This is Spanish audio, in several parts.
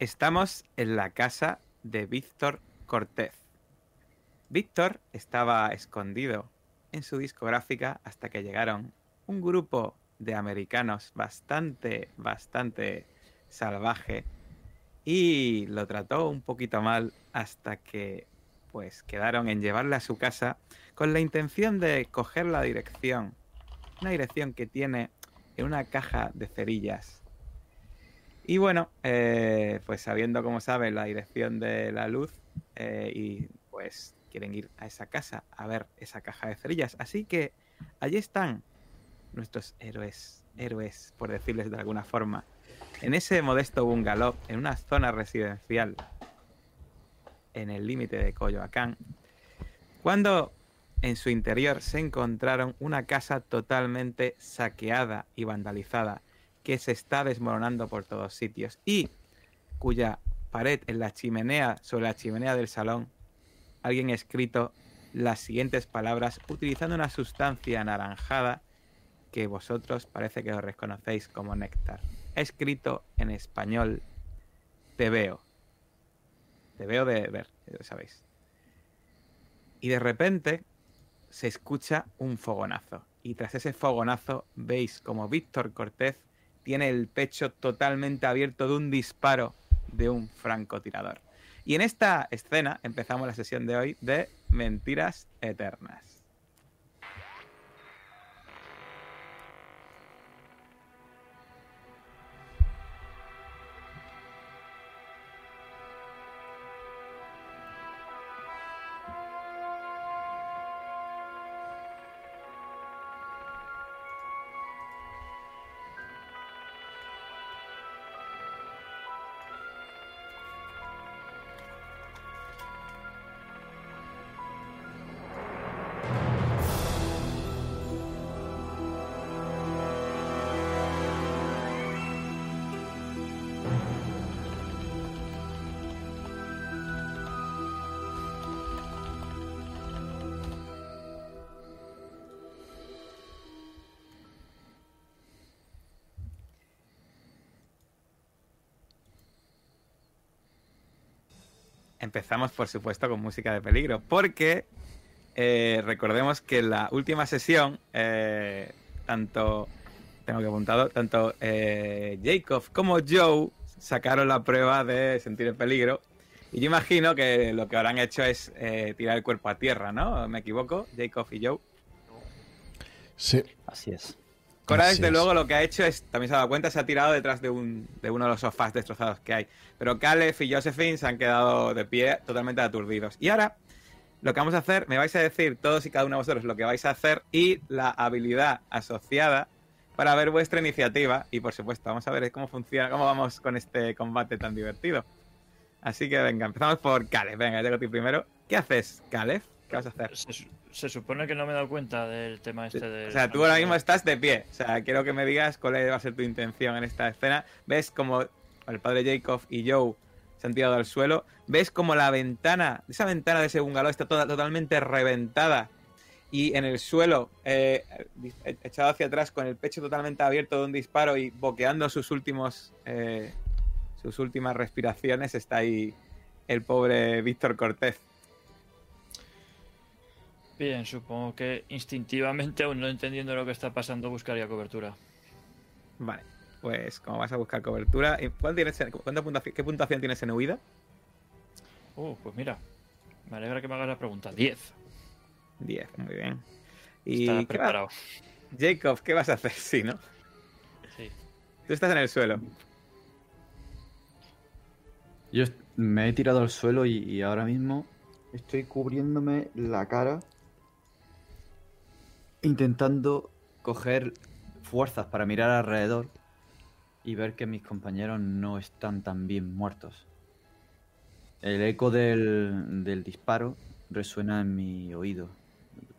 Estamos en la casa de Víctor Cortés. Víctor estaba escondido en su discográfica hasta que llegaron un grupo de americanos bastante, bastante salvaje y lo trató un poquito mal hasta que pues quedaron en llevarle a su casa con la intención de coger la dirección, una dirección que tiene en una caja de cerillas. Y bueno, eh, pues sabiendo como saben la dirección de la luz eh, y pues quieren ir a esa casa a ver esa caja de cerillas. Así que allí están nuestros héroes, héroes por decirles de alguna forma, en ese modesto bungalow, en una zona residencial en el límite de Coyoacán, cuando en su interior se encontraron una casa totalmente saqueada y vandalizada que se está desmoronando por todos sitios y cuya pared en la chimenea, sobre la chimenea del salón, alguien ha escrito las siguientes palabras utilizando una sustancia anaranjada que vosotros parece que os reconocéis como néctar. Ha escrito en español, te veo. Te veo de ver, ya sabéis. Y de repente se escucha un fogonazo. Y tras ese fogonazo veis como Víctor Cortés tiene el pecho totalmente abierto de un disparo de un francotirador. Y en esta escena empezamos la sesión de hoy de Mentiras Eternas. Empezamos, por supuesto, con música de peligro, porque eh, recordemos que en la última sesión, eh, tanto, tengo que apuntado, tanto eh, Jacob como Joe sacaron la prueba de sentir el peligro. Y yo imagino que lo que habrán hecho es tirar el cuerpo a tierra, ¿no? ¿Me equivoco? Jacob y Joe. Sí. Así es. Cora, desde luego, lo que ha hecho es, también se ha dado cuenta, se ha tirado detrás de, un, de uno de los sofás destrozados que hay. Pero Caleb y Josephine se han quedado de pie totalmente aturdidos. Y ahora, lo que vamos a hacer, me vais a decir todos y cada uno de vosotros lo que vais a hacer y la habilidad asociada para ver vuestra iniciativa. Y por supuesto, vamos a ver cómo funciona, cómo vamos con este combate tan divertido. Así que venga, empezamos por Caleb. Venga, llego a ti primero. ¿Qué haces, Caleb? ¿Qué vas a hacer? Se, supone que no me he dado cuenta del tema este de. O sea, tú ahora mismo estás de pie. O sea, quiero que me digas cuál va a ser tu intención en esta escena. Ves como el padre Jacob y Joe se han tirado al suelo. Ves como la ventana, esa ventana de ese bungalow está toda, totalmente reventada. Y en el suelo, eh, echado hacia atrás, con el pecho totalmente abierto de un disparo y boqueando sus últimos. Eh, sus últimas respiraciones, está ahí el pobre Víctor Cortés. Bien, supongo que instintivamente, aún no entendiendo lo que está pasando, buscaría cobertura. Vale, pues como vas a buscar cobertura, ¿cuál tienes, puntuación, ¿qué puntuación tienes en huida? Uh, pues mira, me alegra que me hagas la pregunta. 10. 10, muy bien. Y preparado. Jacob, ¿qué vas a hacer? Sí, ¿no? Sí. Tú estás en el suelo. Yo me he tirado al suelo y ahora mismo estoy cubriéndome la cara intentando coger fuerzas para mirar alrededor y ver que mis compañeros no están tan bien muertos. El eco del, del disparo resuena en mi oído.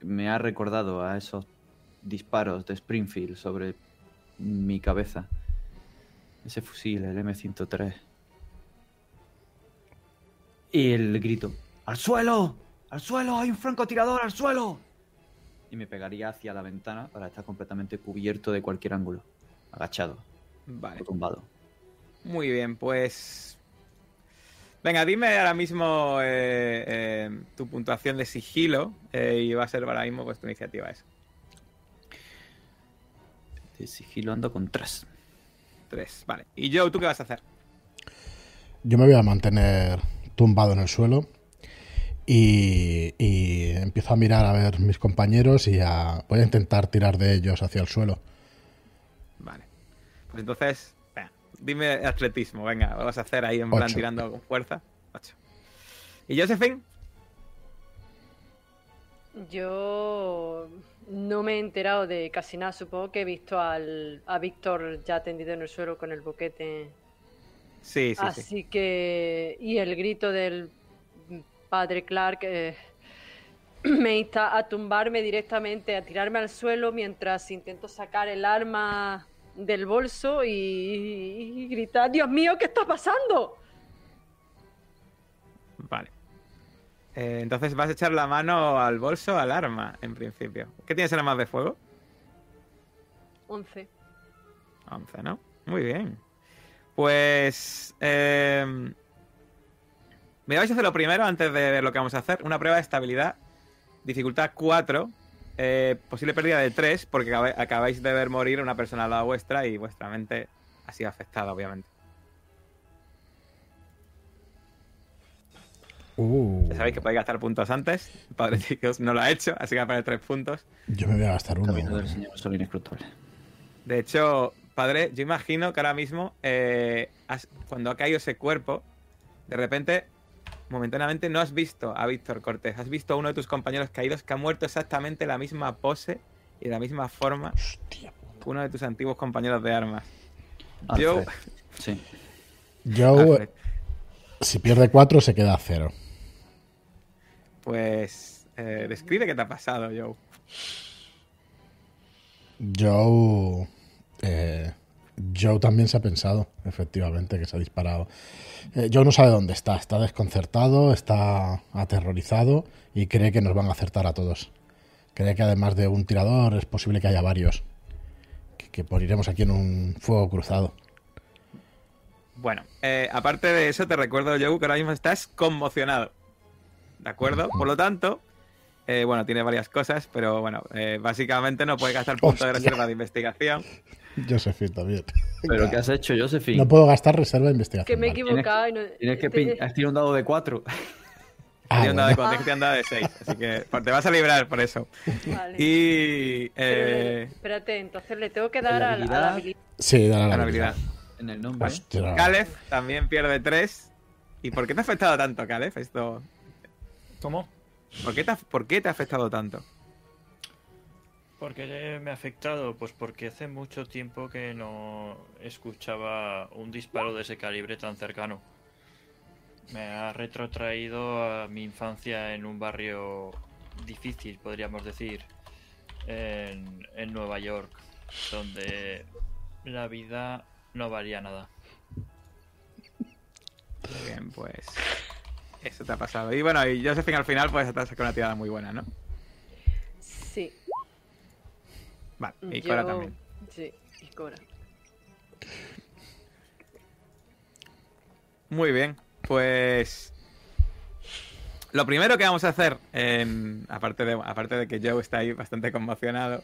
Me ha recordado a esos disparos de Springfield sobre mi cabeza. Ese fusil, el M103. Y el grito. ¡Al suelo! ¡Al suelo! ¡Hay un francotirador! ¡Al suelo! Y me pegaría hacia la ventana para estar completamente cubierto de cualquier ángulo. Agachado. Vale. tumbado. Muy bien, pues Venga, dime ahora mismo eh, eh, tu puntuación de sigilo eh, y va a ser ahora mismo pues tu iniciativa esa. De sigilo ando con tres. Tres, vale. ¿Y Joe, tú qué vas a hacer? Yo me voy a mantener tumbado en el suelo y, y empiezo a mirar a ver mis compañeros y a, voy a intentar tirar de ellos hacia el suelo. Vale. Pues entonces, venga, dime atletismo, venga, lo vas a hacer ahí en plan tirando con fuerza. Ocho. ¿Y Josephine? Yo no me he enterado de casi nada. Supongo que he visto al, a Víctor ya tendido en el suelo con el boquete. Sí, sí, sí. Así que. Y el grito del padre Clark eh, me insta a tumbarme directamente, a tirarme al suelo mientras intento sacar el arma del bolso y, y gritar: ¡Dios mío, qué está pasando! Vale. Eh, entonces vas a echar la mano al bolso, al arma, en principio. ¿Qué tienes en armas de fuego? 11. 11, ¿no? Muy bien. Pues... Eh, me vais a hacer lo primero antes de ver lo que vamos a hacer. Una prueba de estabilidad. Dificultad 4. eh, posible pérdida de 3 porque acabáis de ver morir a una persona al lado vuestra y vuestra mente ha sido afectada, obviamente. Uh, Ya sabéis que podéis gastar puntos antes. El Padre Chicos no lo ha hecho, así que va a perder 3 puntos. yo me voy a gastar uno. Camino del señor inescrutable. De hecho, padre, yo imagino que ahora mismo, eh, has- cuando ha caído ese cuerpo, de repente, momentáneamente no has visto a Víctor Cortés, has visto a uno de tus compañeros caídos que ha muerto exactamente en la misma pose y de la misma forma Hostia. que uno de tus antiguos compañeros de armas. Yo- Alfred. Sí. Joe, Alfred, si pierde cuatro, se queda a cero. pues, eh, describe qué te ha pasado, Joe. Joe. eh, Joe también se ha pensado, efectivamente, que se ha disparado. Eh, Joe no sabe dónde está, está desconcertado, está aterrorizado y cree que nos van a acertar a todos. Cree que además de un tirador es posible que haya varios. Que, que moriremos aquí en un fuego cruzado. Bueno, eh, aparte de eso, te recuerdo, Joe, que ahora mismo estás conmocionado. ¿De acuerdo? Por lo tanto, eh, bueno, tiene varias cosas, pero bueno, eh, básicamente no puede gastar puntos de reserva de investigación. Josephine también. ¿Pero qué has hecho, Josephine? No puedo gastar reserva de investigación. Que me he equivocado y no. Tienes que te- pin- Has tirado un dado de 4. Ah, dado de bueno. cuatro, te han dado de 6, así que te vas a librar por eso. Vale. Y... Eh, espérate, entonces le tengo que dar a, la- a la habilidad. Sí, dale a la la habilidad. habilidad. En el nombre. Hostia. Caleb también pierde 3. ¿Y por qué te ha afectado tanto, Caleb? Esto... ¿Cómo? ¿Por qué, te ha, ¿Por qué te ha afectado tanto? ¿Por qué me ha afectado? Pues porque hace mucho tiempo que no escuchaba un disparo de ese calibre tan cercano. Me ha retrotraído a mi infancia en un barrio difícil, podríamos decir, en, en Nueva York, donde la vida no valía nada. Bien, pues... Eso te ha pasado. Y bueno, y Josephine al final pues te ha sacado una tirada muy buena, ¿no? Sí. Vale, y yo- Cora también. Sí, y Cora. Muy bien, pues lo primero que vamos a hacer, em, aparte, de, aparte de que Joe está ahí bastante conmocionado,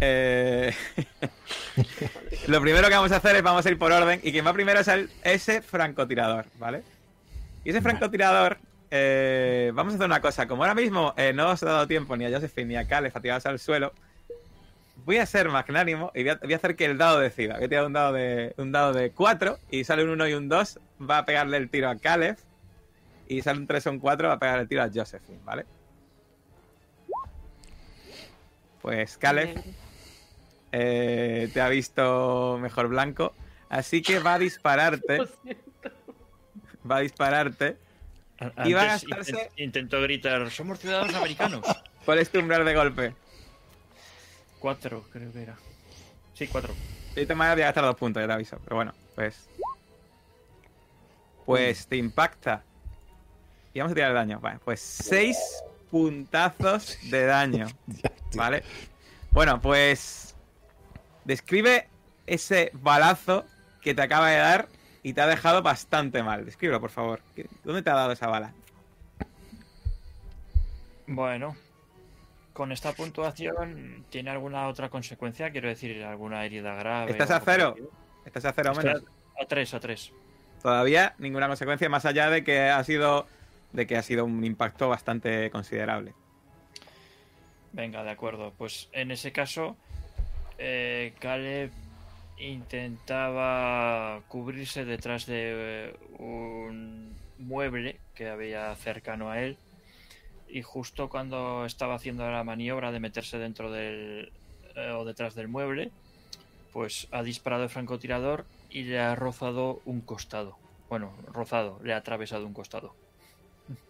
eh, lo primero que vamos a hacer es vamos a ir por orden y quien va primero es el, ese francotirador, ¿vale? Y ese francotirador, eh, vamos a hacer una cosa, como ahora mismo eh, no os he dado tiempo ni a Josephine ni a Caleb a tiraros al suelo, voy a ser magnánimo y voy a, voy a hacer que el dado decida. Voy a tirar un dado de un dado de 4 y sale un 1 y un 2, va a pegarle el tiro a Caleb. Y sale un 3 o un 4, va a pegar el tiro a Josephine, ¿vale? Pues Caleb eh, te ha visto mejor blanco, así que va a dispararte. va a dispararte. A- Y va a antes gastarse- Intentó gritar, somos ciudadanos americanos. ¿Cuál es tu umbral de golpe? Cuatro, creo que era. Sí, cuatro. Y te me voy a gastar dos puntos, ya te aviso. Pero bueno, pues. Pues te impacta. Y vamos a tirar el daño. Vale, pues seis puntazos de daño. ¿Vale? Bueno, pues. Describe ese balazo que te acaba de dar y te ha dejado bastante mal. Descríbelo, por favor. ¿Qué- ¿Dónde te ha dado esa bala? Bueno, con esta puntuación, ¿tiene alguna otra consecuencia? Quiero decir, alguna herida grave. ¿Estás a cero? ¿Estás a cero menos? a, a tres, a tres. Todavía ninguna consecuencia más allá de que ha sido de que ha sido un impacto bastante considerable. Venga, de acuerdo. Pues en ese caso, eh, Caleb intentaba cubrirse detrás de eh, un mueble que había cercano a él. Y justo cuando estaba haciendo la maniobra de meterse dentro del. eh, o detrás del mueble, pues ha disparado el francotirador y le ha rozado un costado. Bueno, rozado, le ha atravesado un costado.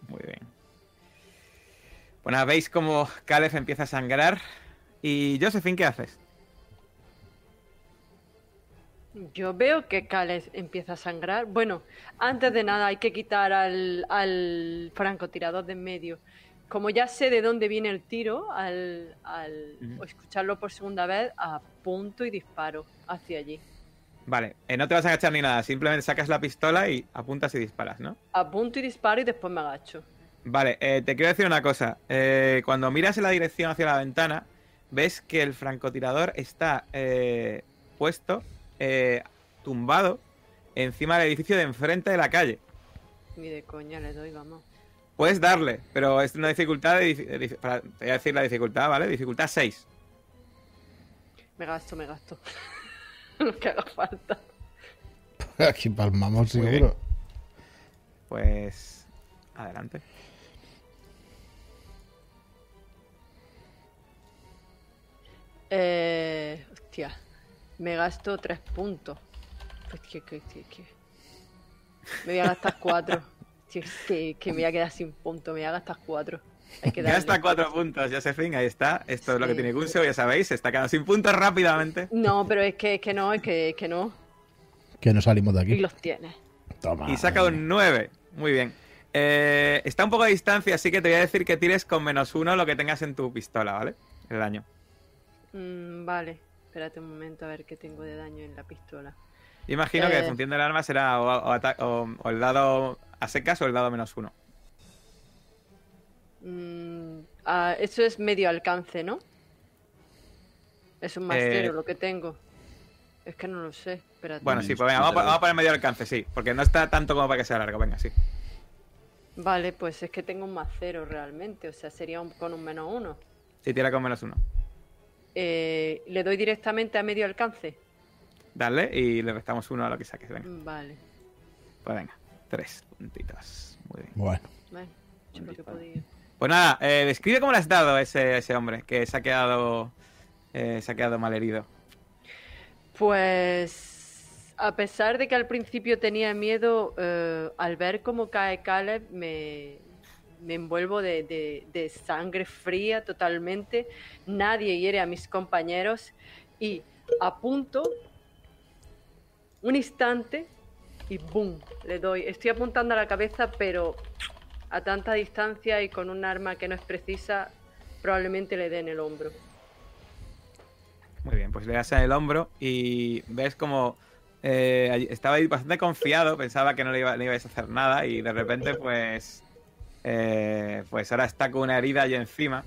Muy bien. Bueno, veis cómo Caleb empieza a sangrar. ¿Y Josephine qué haces? Yo veo que Cales empieza a sangrar. Bueno, antes de nada hay que quitar al, al francotirador de en medio. Como ya sé de dónde viene el tiro, al, escucharlo por segunda vez, apunto y disparo hacia allí. Vale, eh, no te vas a agachar ni nada, simplemente sacas la pistola y apuntas y disparas, ¿no? Apunto y disparo y después me agacho. Vale, eh, te quiero decir una cosa. Eh, cuando miras en la dirección hacia la ventana, ves que el francotirador está eh, puesto, eh, tumbado, encima del edificio de enfrente de la calle. Ni de coña le doy, vamos. Puedes darle, pero es una dificultad de... para- te voy a decir la dificultad, ¿vale? Dificultad 6. Me gasto, me gasto. Lo que haga falta. Aquí palmamos Muy seguro. Pues... Adelante. Eh, hostia, me gasto tres puntos. Pues que, que, que, que. Me voy a gastar cuatro. Que, que me voy a quedar sin puntos, me voy a gastar cuatro. Hay que Ya está cuatro puntos, Josephine, ahí está. Esto es lo que tiene Guseo, ya sabéis, se está quedando sin puntos rápidamente. No, pero es que, es que no, es que, es que no. Que no salimos de Y aquí. los tienes. Toma. Y saca un 9. Muy bien. Eh, está un poco a distancia, así que te voy a decir que tires con menos uno lo que tengas en tu pistola, ¿vale? El daño. Mm, vale, espérate un momento a ver qué tengo de daño en la pistola. Yo imagino que Eh. en función del arma será o, o ata- o- o el dado a secas o el dado menos uno. Mm, ah, eso es medio alcance, ¿no? Es un más Eh, cero lo que tengo. Es que no lo sé. Espérate. Bueno, sí, pues venga, vamos a poner medio alcance, sí. Porque no está tanto como para que sea largo, venga, sí. Vale, pues es que tengo un más cero realmente. O sea, sería un- con un menos uno. Sí, tira con menos uno. Eh, ¿Le doy directamente a medio alcance? Dale y le restamos uno a lo que saques, venga. Vale. Pues venga, tres puntitos. Muy bien. Bueno, Bueno, yo que podía. Pues nada, eh, describe cómo le has dado a ese, ese hombre que se ha quedado, eh, se ha quedado mal herido. Pues a pesar de que al principio tenía miedo, eh, al ver cómo cae Caleb me, me envuelvo de, de- sangre fría totalmente. Nadie hiere a mis compañeros y apunto un instante y ¡boom! Le doy. Estoy apuntando a la cabeza, pero a tanta distancia y con un arma que no es precisa, probablemente le dé en el hombro. Muy bien, pues le das en el hombro y ves como eh, estaba bastante confiado, pensaba que no le, iba, a hacer nada y de repente pues eh, pues ahora está con una herida allí encima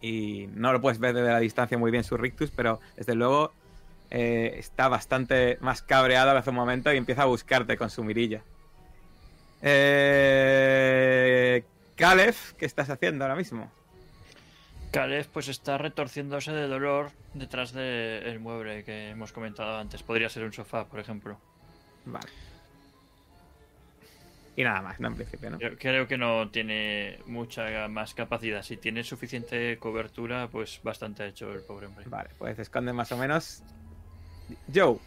y no lo puedes ver desde la distancia muy bien su rictus, pero desde luego eh, está bastante más cabreado hace un momento y empieza a buscarte con su mirilla. Eh, Caleb, ¿qué estás haciendo ahora mismo? Caleb pues está retorciéndose de dolor detrás del mueble que hemos comentado antes. Podría ser un sofá, por ejemplo. Vale. Y nada más, no en principio, ¿no? Creo, creo que no tiene mucha más capacidad. Si tiene suficiente cobertura, pues bastante ha hecho el pobre hombre. Vale, pues se esconde más o menos. Joe,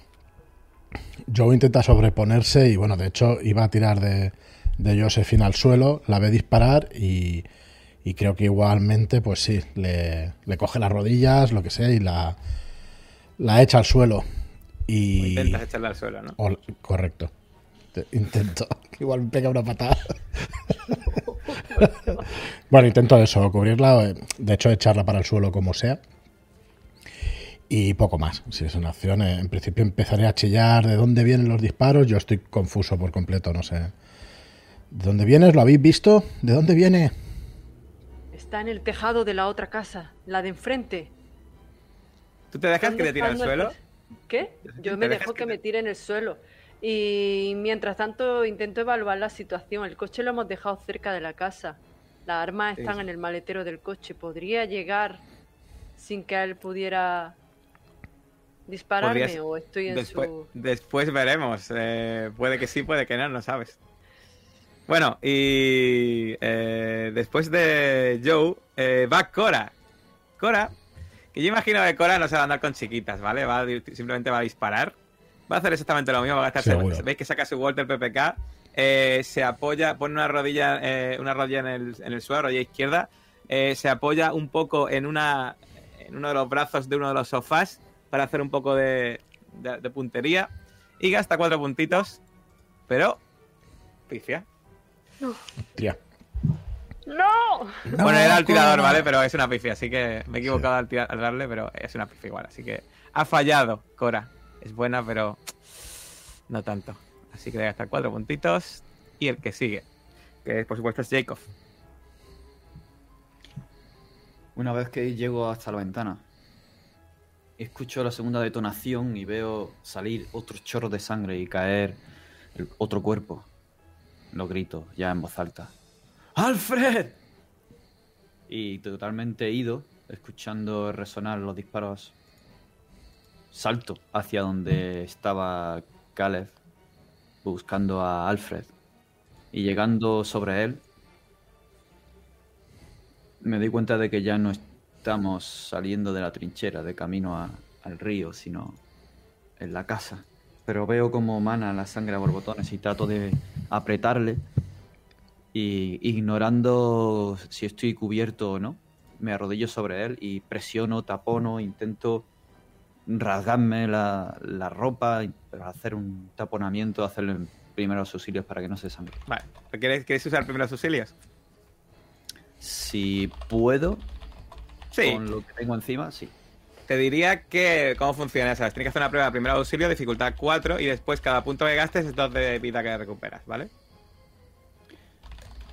Joe intenta sobreponerse y bueno, de hecho iba a tirar de, de Josephine al suelo, la ve disparar y, y creo que igualmente, pues sí, le, le coge las rodillas, lo que sea, y la, la echa al suelo. Y... intentas echarle al suelo, ¿no? o- correcto. Te- Intento. Igual me pega una patada. bueno, intento eso, cubrirla, eh, de hecho echarla para el suelo como sea. Y poco más. Si es una acción, eh, en principio empezaré a chillar de dónde vienen los disparos. Yo estoy confuso por completo, no sé. ¿De dónde vienes? ¿Lo habéis visto? ¿De dónde viene? Está en el tejado de la otra casa, la de enfrente. ¿Tú te dejas que ¿Dónde te tire al suelo? ¿Qué? Yo ¿Te me dejo que que te- me tire en el suelo. Y mientras tanto intento evaluar la situación. El coche lo hemos dejado cerca de la casa. Las armas están en el maletero del coche. ¿Podría llegar sin que él pudiera dispararme Podrías- o estoy en Después, su... después veremos. eh, puede que sí, puede que no, no sabes. Bueno, y eh, después de Joe, eh, va Cora. Cora, que yo imagino que Cora no se va a andar con chiquitas, ¿vale? Va simplemente va a disparar. Va a hacer exactamente lo mismo, va a gastarse. Seguro. Veis que saca su Walter PPK, eh, se apoya, pone una rodilla, eh, una rodilla en el, en el suelo, rodilla izquierda, eh, se apoya un poco en una en uno de los brazos de uno de los sofás para hacer un poco de, de- de puntería y gasta cuatro puntitos, pero pifia. Tía. ¡No! bueno, era el tirador, ¿vale? Pero es una pifia, así que me he equivocado al, tirar- al darle, pero es una pifia igual. Así que ha fallado, Cora. Es buena, pero no tanto. Así que le gastar cuatro puntitos. Y el que sigue, que por supuesto es Jacob. Una vez que llego hasta la ventana, escucho la segunda detonación y veo salir otro chorro de sangre y caer otro cuerpo. Lo grito ya en voz alta. ¡Alfred! Y totalmente ido, escuchando resonar los disparos, salto hacia donde estaba Caleb buscando a Alfred. Y llegando sobre él, me doy cuenta de que ya no estamos saliendo de la trinchera de camino al río, sino en la casa. Pero veo como mana la sangre a borbotones y trato de apretarle y ignorando si estoy cubierto o no, me arrodillo sobre él y presiono, tapono, intento rasgarme la, la ropa, y- hacer un taponamiento, hacerle primeros auxilios para que no se sangre. Vale. ¿Quieres, ¿Quieres usar primeros auxilios? Si puedo, Sí. con lo que tengo encima, sí. Te diría que cómo funciona, ¿sabes? Tienes que hacer una prueba de primer auxilio, dificultad 4, y después cada punto que gastes es 2 de vida que recuperas, ¿vale?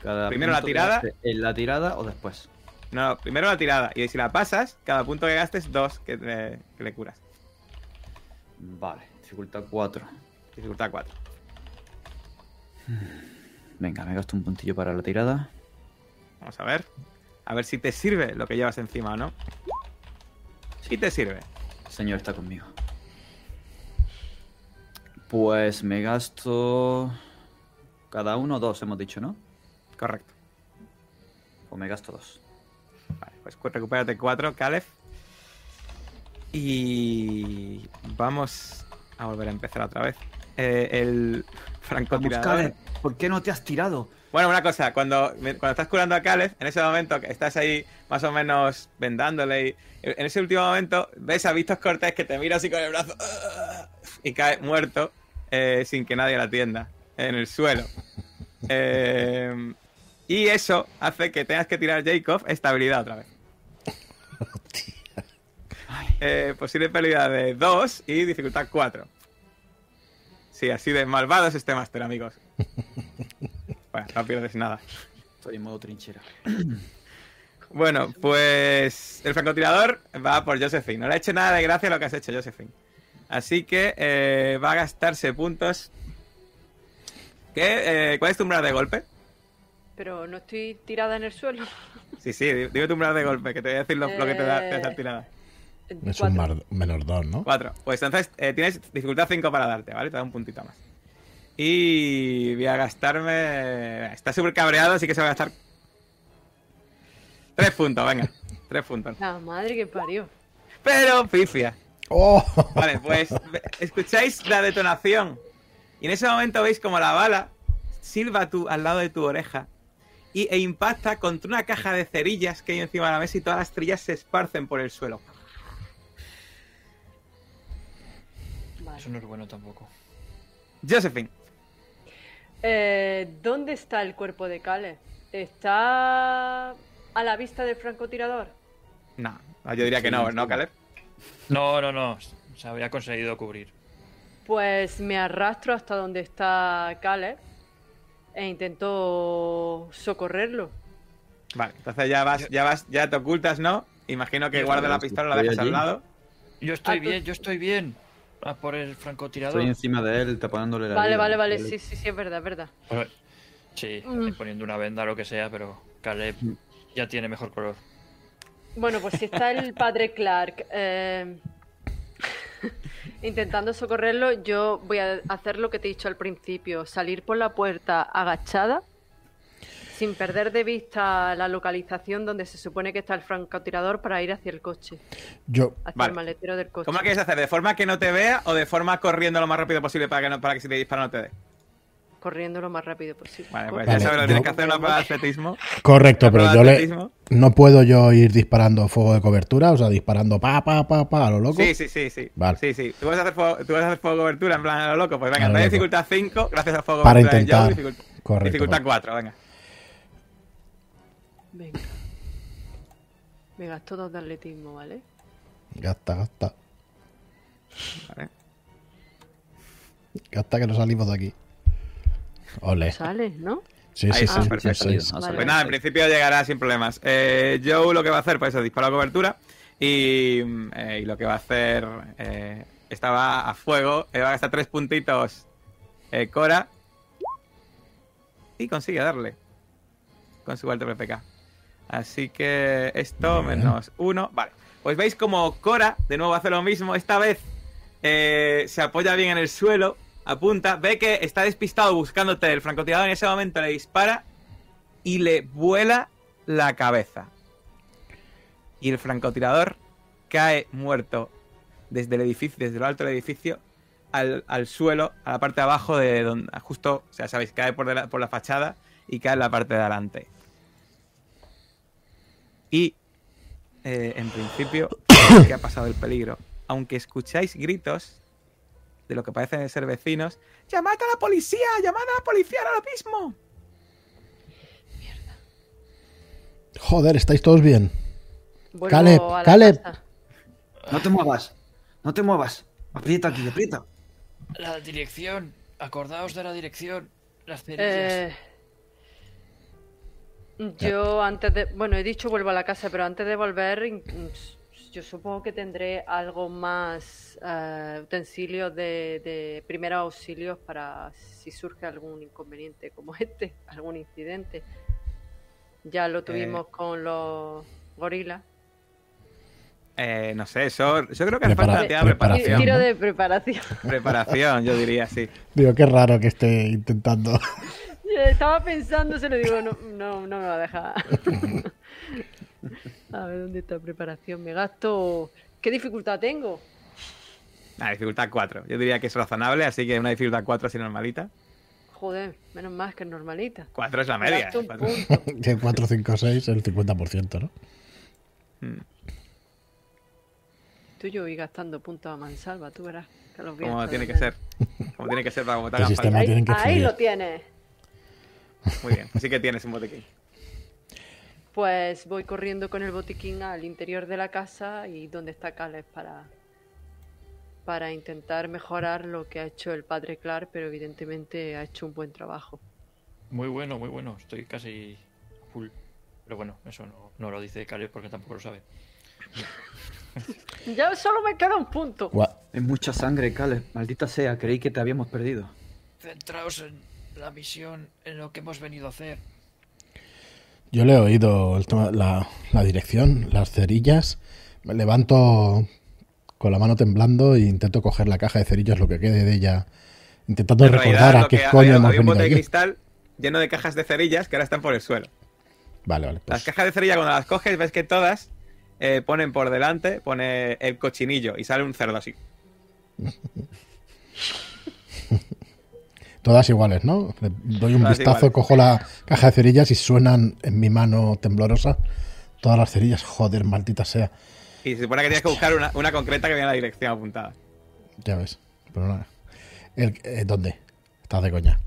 Cada Primero la tirada. ¿En la tirada o después? No, primero la tirada, y si la pasas, cada punto que gastes, 2 que, que le curas. Vale, dificultad 4. Dificultad 4. Venga, me gasto un puntillo para la tirada. Vamos a ver. A ver si te sirve lo que llevas encima no. Sí te sirve. El señor está conmigo. Pues me gasto. Cada uno dos, hemos dicho, ¿no? Correcto. Pues me gasto dos. Vale, pues cu- recupérate 4, Caleb. Y vamos a volver a empezar otra vez. Eh, el francotirador. ¿por qué no te has tirado? Bueno, una cosa, cuando, cuando estás curando a Caleb, en ese momento que estás ahí más o menos vendándole, y en ese último momento ves a Víctor Cortés que te mira así con el brazo y cae muerto eh, sin que nadie la atienda en el suelo. Eh, y eso hace que tengas que tirar Jacob estabilidad otra vez. Eh, posible pérdida de 2 y dificultad 4. Sí, así de malvado es este máster, amigos. Bueno, no pierdes nada. Estoy en modo trinchera. Bueno, pues el francotirador va por Josephine. No le ha hecho nada de gracia lo que has hecho, Josephine. Así que eh, va a gastarse puntos. ¿Qué, eh, ¿Cuál es tu umbral de golpe? Pero no estoy tirada en el suelo. Sí, sí, di- dime tu umbral de golpe, que te voy a decir lo, lo que te da, te da esa tirada. Es Cuatro. un mar- menor 2, ¿no? Cuatro. Pues entonces eh, tienes dificultad 5 para darte, ¿vale? Te da un puntito más. Y voy a gastarme. Está súper cabreado, así que se va a gastar. Tres puntos, venga. Tres puntos. La madre que parió. Pero, pifia. ¡Oh! Vale, pues escucháis la detonación. Y en ese momento veis como la bala silba tú al lado de tu oreja y, e impacta contra una caja de cerillas que hay encima de la mesa y todas las cerillas se esparcen por el suelo. Vale. Eso no es bueno tampoco. Josephine, Eh, ¿Dónde está el cuerpo de Cale? ¿Está a la vista del francotirador? no, yo diría que no, ¿no, Caleb? No, no, no. Se había conseguido cubrir. Pues me arrastro hasta donde está Caleb e intento socorrerlo. Vale, entonces ya vas, ya vas, ya te ocultas, ¿no? Imagino que Yo guardas la pistola, la dejas al allí. lado. Yo estoy Ah, bien, yo estoy bien. A por el francotirador. Estoy encima de él, tapándole la Vale, vale, vale, sí, sí, sí, es verdad, es verdad. Bueno, Sí, Mm. estoy poniendo una venda o lo que sea, pero Caleb ya tiene mejor color. Bueno, pues si está el padre Clark eh, intentando socorrerlo, yo voy a hacer lo que te he dicho al principio, salir por la puerta agachada, sin perder de vista la localización donde se supone que está el francotirador para ir hacia el coche, Yo, hacia Vale. el maletero del coche. ¿Cómo quieres hacer? ¿De forma que no te vea o de forma corriendo lo más rápido posible para que, no, para que si te dispara no te dé? Corriendo lo más rápido posible. Vale, pues Vale, ya sabes, lo tienes que hacer una prueba de atletismo. correcto, pero yo le, no puedo yo ir disparando fuego de cobertura, o sea, disparando pa, pa, pa, pa, a lo loco. Sí, sí, sí, sí. Vale. Sí, sí. ¿Tú vas, a hacer fuego, tú vas a hacer fuego de cobertura en plan a lo loco. Pues venga, loco. dificultad 5 gracias al fuego de Para cobertura de intentar. Dificultad, Correcto, dificultad correcto. 4, venga. Venga. Me gasto dos de atletismo, ¿vale? Gasta, gasta. Vale. Gasta que no salimos de aquí. Ole. Sale, ¿no? Sí, Ahí sí, está, sí, perfecto. sí, sí, sí. Vale. Pues nada, en principio llegará sin problemas. Eh, Joe lo que va a hacer, pues eso, dispara cobertura. Y, eh, y lo que va a hacer, eh, estaba a fuego. va a gastar tres puntitos eh, Cora. Y consigue darle. Con su alto PPK. Así que esto menos uno. Vale. Pues veis como Cora de nuevo hace lo mismo. Esta vez eh, se apoya bien en el suelo. Apunta. Ve que está despistado buscándote el francotirador. En ese momento le dispara. Y le vuela la cabeza. Y el francotirador cae muerto desde el edificio, desde lo alto del edificio, al, al suelo, a la parte de abajo de donde, justo, o sea, sabéis, cae por, de la, por la fachada y cae en la parte de adelante. Y, eh, en principio, que ha pasado el peligro. Aunque escucháis gritos de lo que parecen ser vecinos, ¡llamad a la policía! ¡llamad a la policía ahora mismo! Joder, ¿estáis todos bien? Vuelvo Caleb, Caleb. casa. No te muevas. No te muevas. Aprieta aquí, aprieta. La dirección. Acordaos de la dirección. Las cerillas. Eh, yo antes de... Bueno, he dicho vuelvo a la casa, pero antes de volver, in- yo supongo que tendré algo más eh, utensilios de, de primeros auxilios para si surge algún inconveniente como este, algún incidente. Ya lo tuvimos con los gorilas. Eh, no sé, eso, yo creo que hace falta preparación. Tiro de preparación. Preparación, yo diría, sí. Digo, qué raro que esté intentando. Estaba pensando, se lo digo, no, no, no me va a dejar. A ver, ¿dónde está preparación? Me gasto... ¿Qué dificultad tengo? Ah, dificultad 4. Yo diría que es razonable, así que una dificultad 4 así normalita. Joder, menos más que normalita. 4 es la Me media. gasto un Cuatro- punto. que 4, 5, 6, el 50%, ¿no? Mm. Tú yo voy gastando puntos a mansalva, tú verás. Que los Como tiene que ser. Como tiene que ser para como te El hagan sistema- falta. Ahí, que ahí lo tienes. Muy bien, así que tienes un botiquín. Pues voy corriendo con el botiquín al interior de la casa y donde está Caleb para, para intentar mejorar lo que ha hecho el padre Clark, pero evidentemente ha hecho un buen trabajo. Muy bueno, muy bueno. Estoy casi full. Pero bueno, eso no, no lo dice Caleb porque tampoco lo sabe. Ya solo me queda un punto. Es mucha sangre, Caleb. Maldita sea, creí que te habíamos perdido. Centraos en la misión, en lo que hemos venido a hacer. Yo le he oído el tema- la, la dirección, las cerillas. Me levanto con la mano temblando e intento coger la caja de cerillas, lo que quede de ella. Intentando En realidad, recordar a qué que coño había, hemos había un venido bote de aquí. cristal lleno de cajas de cerillas que ahora están por el suelo. Vale, vale. Las Pues, cajas de cerilla, cuando las coges, ves que todas eh, ponen por delante, pone el cochinillo y sale un cerdo así. todas iguales, ¿no? Le doy un Todas vistazo, iguales. cojo la caja de cerillas y suenan en mi mano temblorosa todas las cerillas. Joder, maldita sea. Y se supone que tienes que buscar una, una concreta que viene en la dirección apuntada. Ya ves. Pero nada. El- eh, ¿Dónde? Estás de coña.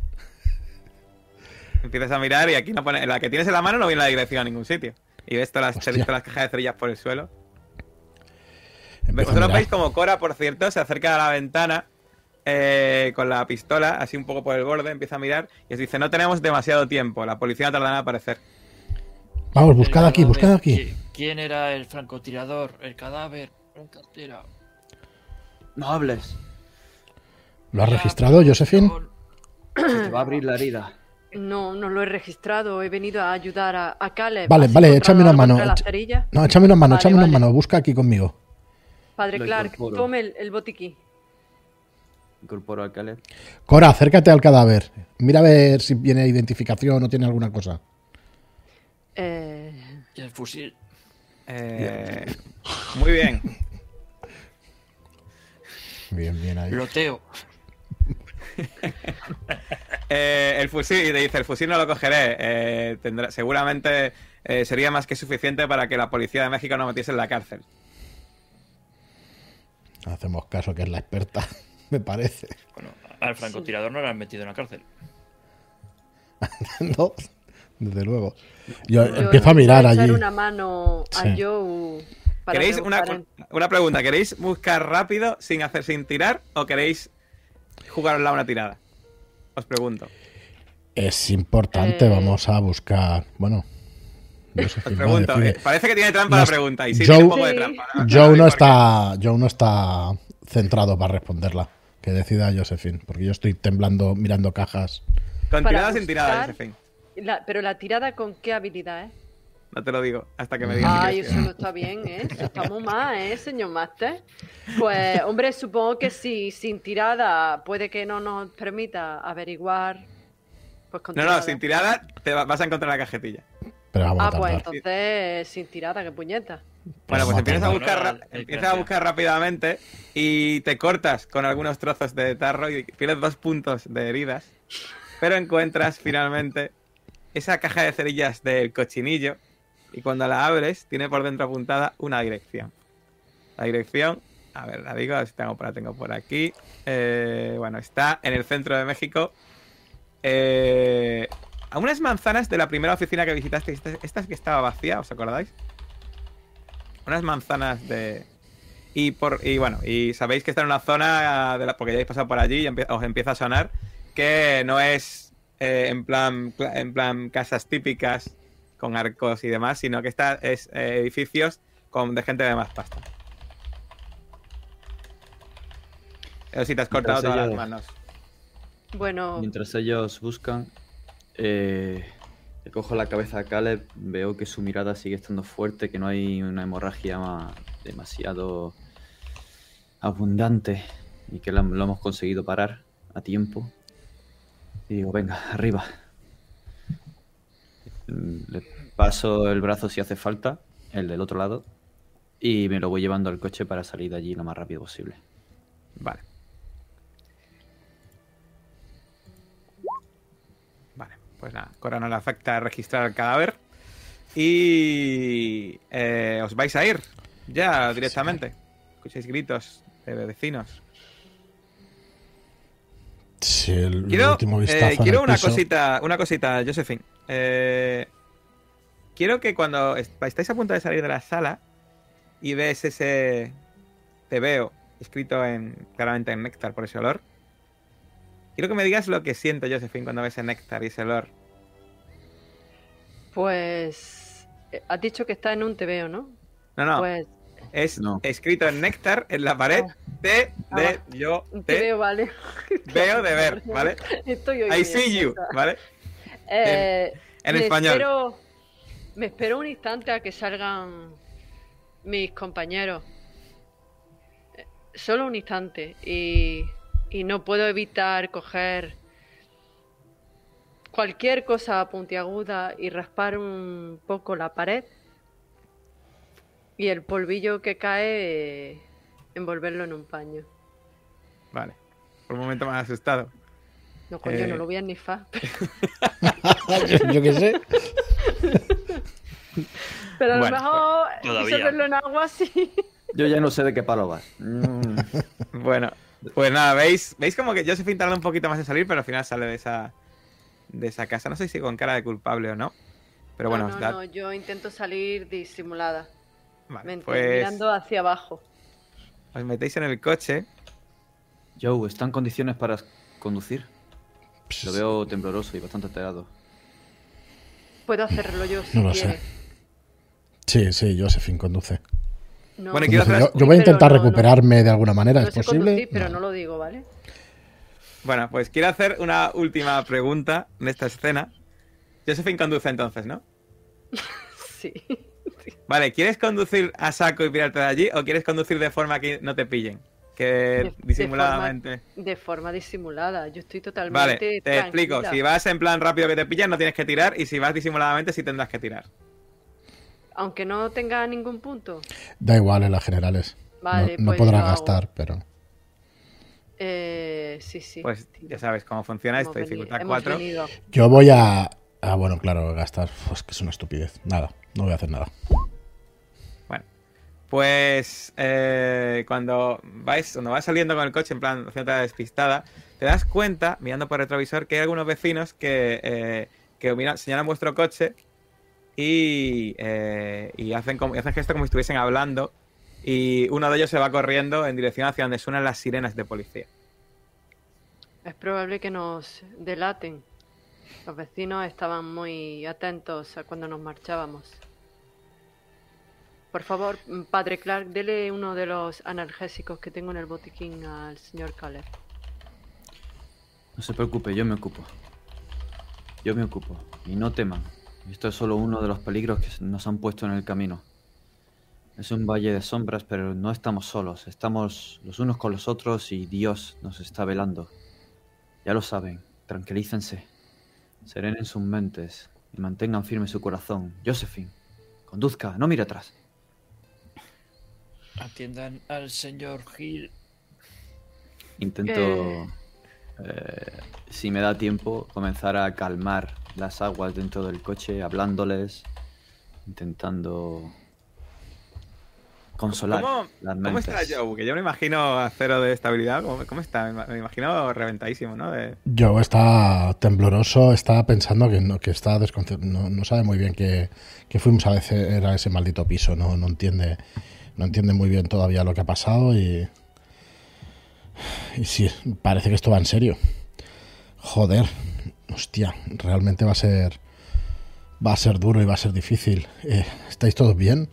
Empiezas a mirar y aquí no pone. La que tienes en la mano no viene en la dirección a ningún sitio. Y ves todas las, todas las cajas de cerillas por el suelo. Empiezo Vosotros veis como Cora, por cierto, se acerca a la ventana eh, con la pistola, así un poco por el borde, empieza a mirar y os dice, no tenemos demasiado tiempo, la policía tardará en aparecer. Vamos, buscad aquí, buscad aquí. ¿qui- ¿Quién era el francotirador? El cadáver. En cartera. No hables. ¿Lo has registrado, Josephine? Se te va a abrir la herida. No, no lo he registrado. He venido a ayudar a, a Caleb. Vale, vale, échame una mano. No, échame una mano, Vale, échame una mano. Busca aquí conmigo. Padre Lo Clark, incorporo. tome el, el botiquín. Incorporo al Caleb. Cora, acércate al cadáver. Mira a ver si tiene identificación o tiene alguna cosa. Eh, Y el fusil. Eh, muy bien. Bien, bien ahí. Loteo. Eh, el fusil, y te dice, el fusil no lo cogeré. eh, tendrá, seguramente eh, sería más que suficiente para que la policía de México no metiese en la cárcel. Hacemos caso que es la experta, me parece. Bueno, al francotirador no lo han metido en la cárcel. no, desde luego. Yo, yo empiezo a voy mirar echar allí. una mano a Sí. Joe. para ¿Queréis una, en- una pregunta? ¿Queréis buscar rápido sin hacer sin tirar o queréis jugarosla una tirada? Os pregunto. Es importante, Eh. vamos a buscar. Bueno, Os a pregunto. eh, parece que tiene trampa No la pregunta y sí, Joe- tiene un poco de trampa. Joe no está, Joe no está centrado para responderla. Que decida Josephine, porque yo estoy temblando mirando cajas. Con para sin tirada, buscar- Josephine. La- pero la tirada con qué habilidad, ¿eh? No te lo digo hasta que me digas. si Ay, eso no está bien, ¿eh? Eso está muy mal, ¿eh, señor Master? Pues, hombre, supongo que si sin tirada puede que no nos permita averiguar. Pues con No, no, sin tirada te va- vas a encontrar la cajetilla. Pero vamos Ah, a pues entonces sin tirada, qué puñeta. Bueno, pues a empiezas a buscar, empiezas a buscar rápidamente y te cortas con algunos trozos de tarro y pierdes dos puntos de heridas. Pero encuentras finalmente esa caja de cerillas del cochinillo y cuando la abres tiene por dentro apuntada una dirección. La dirección, a ver, la digo, si tengo, la tengo por aquí. Eh, bueno, está en el centro de México. eh, a unas manzanas de la primera oficina que visitasteis. Esta, esta que estaba vacía, ¿os acordáis? Unas manzanas de. Y por y bueno, y sabéis que está en una zona de la, porque ya habéis pasado por allí y empie- os empieza a sonar que no es eh, en plan en plan casas típicas con arcos y demás, sino que está es eh, edificios con de gente de más pasta. Pero si te has cortado Mientras todas las manos. Bueno, Mientras ellos buscan, eh, le cojo la cabeza a Caleb, veo que su mirada sigue estando fuerte, que no hay una hemorragia ma- demasiado abundante y que lo, lo hemos conseguido parar a tiempo. Y digo, venga, arriba. Le paso el brazo si hace falta, el del otro lado, y me lo voy llevando al coche para salir de allí lo más rápido posible. Vale. Pues nada, Cora no le afecta registrar el cadáver. Y eh, os vais a ir ya directamente. Escucháis gritos de vecinos. Sí, el Quiero, último eh, vistazo quiero una piso. cosita, una cosita, Josephine. Eh, quiero que cuando est- estáis a punto de salir de la sala y ves ese te veo escrito en claramente en néctar por ese olor, quiero que me digas lo que siento, Josephine, cuando ves ese néctar y ese olor. pues. eh, Has dicho que está en un TVO, ¿no? No, no, Pues es no. escrito en néctar en la pared de, Ah, de yo un te TVO, vale. veo de ver, ¿vale? Estoy I see you. ¿vale? Eh, En me español. espero- me espero un instante a que salgan mis compañeros. Eh, Solo un instante. Y, y no puedo evitar coger cualquier cosa puntiaguda y raspar un poco la pared. Y el polvillo que cae, eh, envolverlo en un paño. Vale. Por un momento me has asustado. No, coño, Eh. no lo voy a nifar. yo, yo qué sé. Pero a lo Bueno, mejor disolverlo en agua sí. Yo ya no sé de qué palo vas. Mm. Bueno, pues nada, veis, veis como que Josephine tarda un poquito más en salir, pero al final sale de esa de esa casa. No sé si con cara de culpable o no. Pero bueno, no, os no, da- no, yo intento salir disimulada, vale, pues, mirando hacia abajo. os metéis en el coche. Joe, ¿está en condiciones para conducir? Lo veo tembloroso y bastante alterado. Puedo hacerlo yo si No lo sé. quiere. Sí, sí, Josephine conduce. No, Bueno, quiero Conduce. hacer- Yo, yo voy a intentar no, no. recuperarme de alguna manera, no ¿es posible? conducir, pero No. no lo digo, ¿vale? Bueno, pues quiero hacer una última pregunta en esta escena. Josephine conduce entonces, ¿no? Sí. Vale, ¿quieres conducir a saco y pirarte de allí o quieres conducir de forma que no te pillen? Que de disimuladamente. De forma disimulada. Yo estoy totalmente. Vale, te explico. Si vas en plan rápido que te pillan, no tienes que tirar. Y si vas disimuladamente, sí tendrás que tirar. Aunque no tenga ningún punto. Da igual en las generales. Vale, no no pues podrá gastar, pero... Eh, sí, sí. Pues ya sabes cómo funciona Hemos esto. venido- Dificultad hemos 4. venido. Yo voy a... Ah, bueno, claro, gastar. Pues que es una estupidez. Nada, no voy a hacer nada. Bueno, pues eh, cuando vais, cuando vas saliendo con el coche en plan haciendo la despistada, te das cuenta, mirando por el retrovisor, que hay algunos vecinos que, eh, que miran- señalan vuestro coche y, eh, y hacen, como, y hacen gesto como si estuviesen hablando. Y uno de ellos se va corriendo en dirección hacia donde suenan las sirenas de policía. Es probable que nos delaten. Los vecinos estaban muy atentos a cuando nos marchábamos. Por favor, padre Clark, dele uno de los analgésicos que tengo en el botiquín al señor Caleb. No se preocupe, yo me ocupo. Yo me ocupo. Y no teman. Esto es solo uno de los peligros que nos han puesto en el camino. Es un valle de sombras, pero no estamos solos. Estamos los unos con los otros y Dios nos está velando. Ya lo saben. Tranquilícense. Serenen sus mentes y mantengan firme su corazón. Josephine, conduzca, no mire atrás. Atiendan al señor Gil. Intento, Eh. eh, si me da tiempo, comenzar a calmar las aguas dentro del coche, hablándoles, intentando consolar ¿Cómo, las cómo mentes. está Joe? Que yo me imagino a cero de estabilidad. ¿Cómo, cómo está? Me ima- me imagino reventadísimo, ¿no? De- Joe está tembloroso, está pensando que no, que está no, no sabe muy bien que, que fuimos a veces era ese maldito piso, no, no entiende, no entiende muy bien todavía lo que ha pasado y y sí, parece que esto va en serio. Joder, hostia, realmente va a ser va a ser duro y va a ser difícil. Eh, ¿Estáis todos bien?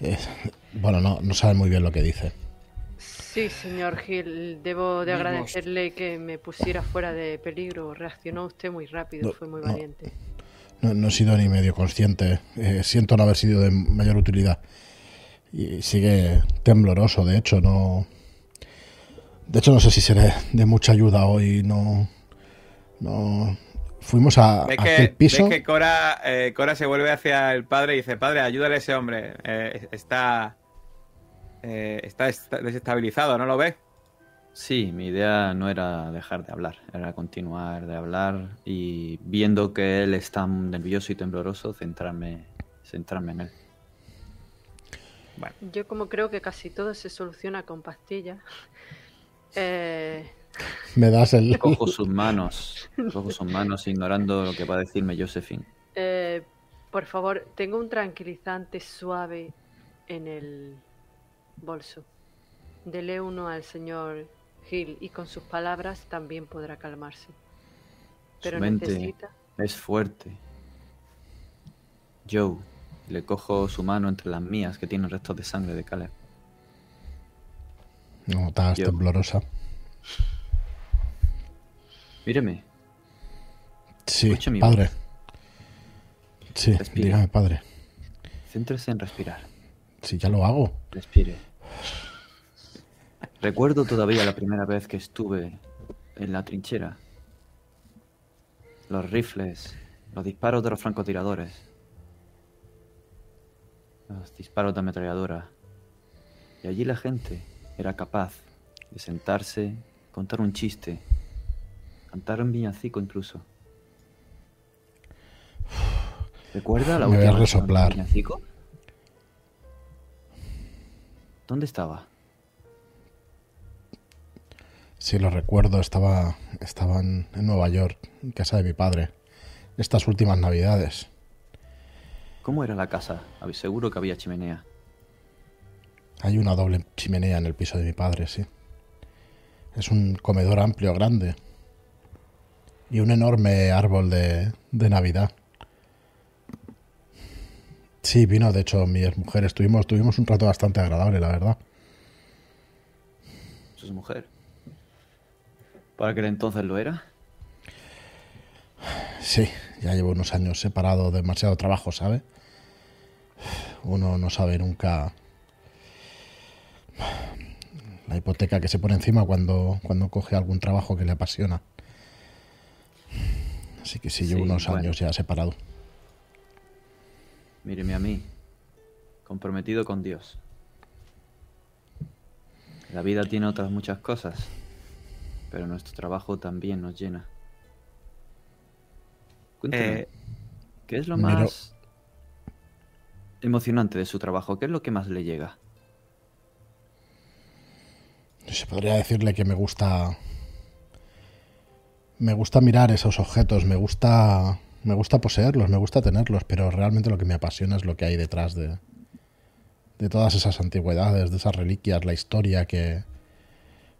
Eh, bueno, no, no sabe muy bien lo que dice. Sí, señor Gil, debo de agradecerle que me pusiera fuera de peligro. Reaccionó usted muy rápido, No, fue muy no. valiente. No, no he sido ni medio consciente. Eh, siento no haber sido de mayor utilidad. Y sigue tembloroso, de hecho, no. De hecho, no sé si seré de mucha ayuda hoy. No. No. Fuimos a, Ves que, aquel piso. ves que Cora, eh, Cora se vuelve hacia el padre y dice, padre, ayúdale a ese hombre. Eh, está, eh, está est- desestabilizado, ¿no lo ve? Sí, mi idea no era dejar de hablar, era continuar de hablar y viendo que él está nervioso y tembloroso, centrarme, centrarme en él. Bueno, Yo como creo que casi todo se soluciona con pastillas. Eh, Me das el. Cojo sus manos, cojo sus manos ignorando lo que va a decirme Josephine. eh, por favor, tengo un tranquilizante suave en el bolso. Dele uno al señor Hill y con sus palabras también podrá calmarse. Pero Su mente necesita... es fuerte. Joe, le cojo su mano entre las mías que tiene restos de sangre de Caleb. No, estás temblorosa. Míreme, Sí, Escuche mi padre. Sí, Respire. dígame, padre. céntrese en respirar. Si ya lo hago. Respire. Recuerdo todavía la primera vez que estuve en la trinchera. Los rifles, los disparos de los francotiradores, los disparos de ametralladora. Y allí la gente era capaz de sentarse, contar un chiste, cantar un villancico incluso. ¿Recuerda la Me voy a última cantó un resoplar. villancico? ¿Dónde estaba? Sí, lo recuerdo. Estaba, estaba en, en Nueva York, en casa de mi padre. Estas últimas navidades. ¿Cómo era la casa? Seguro que había chimenea. Hay una doble chimenea en el piso de mi padre, sí. Es un comedor amplio, grande. Y un enorme árbol de, de Navidad. Sí, vino, de hecho, mi mujer. Estuvimos, tuvimos un rato bastante agradable, la verdad. Su mujer. ¿Para aquel entonces lo era? Sí, ya llevo unos años separado, demasiado trabajo, ¿sabe? Uno no sabe nunca la hipoteca que se pone encima cuando, cuando coge algún trabajo que le apasiona. Así que sí, llevo Sí, unos bueno. años ya separado. Míreme a mí, comprometido con Dios. La vida tiene otras muchas cosas, pero nuestro trabajo también nos llena. Cuénteme, Eh, ¿qué es lo miro- más emocionante de su trabajo? ¿Qué es lo que más le llega? Se podría decirle que me gusta. Me gusta mirar esos objetos, me gusta. Me gusta poseerlos, me gusta tenerlos, pero realmente lo que me apasiona es lo que hay detrás de. de todas esas antigüedades, de esas reliquias, la historia que.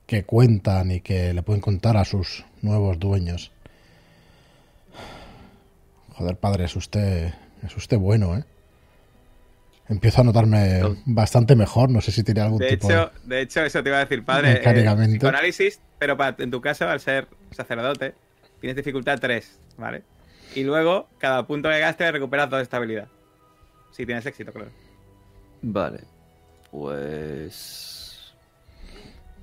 que cuentan y que le pueden contar a sus nuevos dueños. Joder, padre, es usted. es usted bueno, ¿eh? Empiezo a notarme bastante mejor, no sé si tiene algún De tipo hecho, de hecho, eso te iba a decir, padre. Mecánicamente. Eh, psicoanálisis, pero para, en tu caso, al ser sacerdote, tienes dificultad 3, ¿vale? Y luego, cada punto que gastes, recuperas 2 de estabilidad. Si tienes éxito, claro. Vale, pues...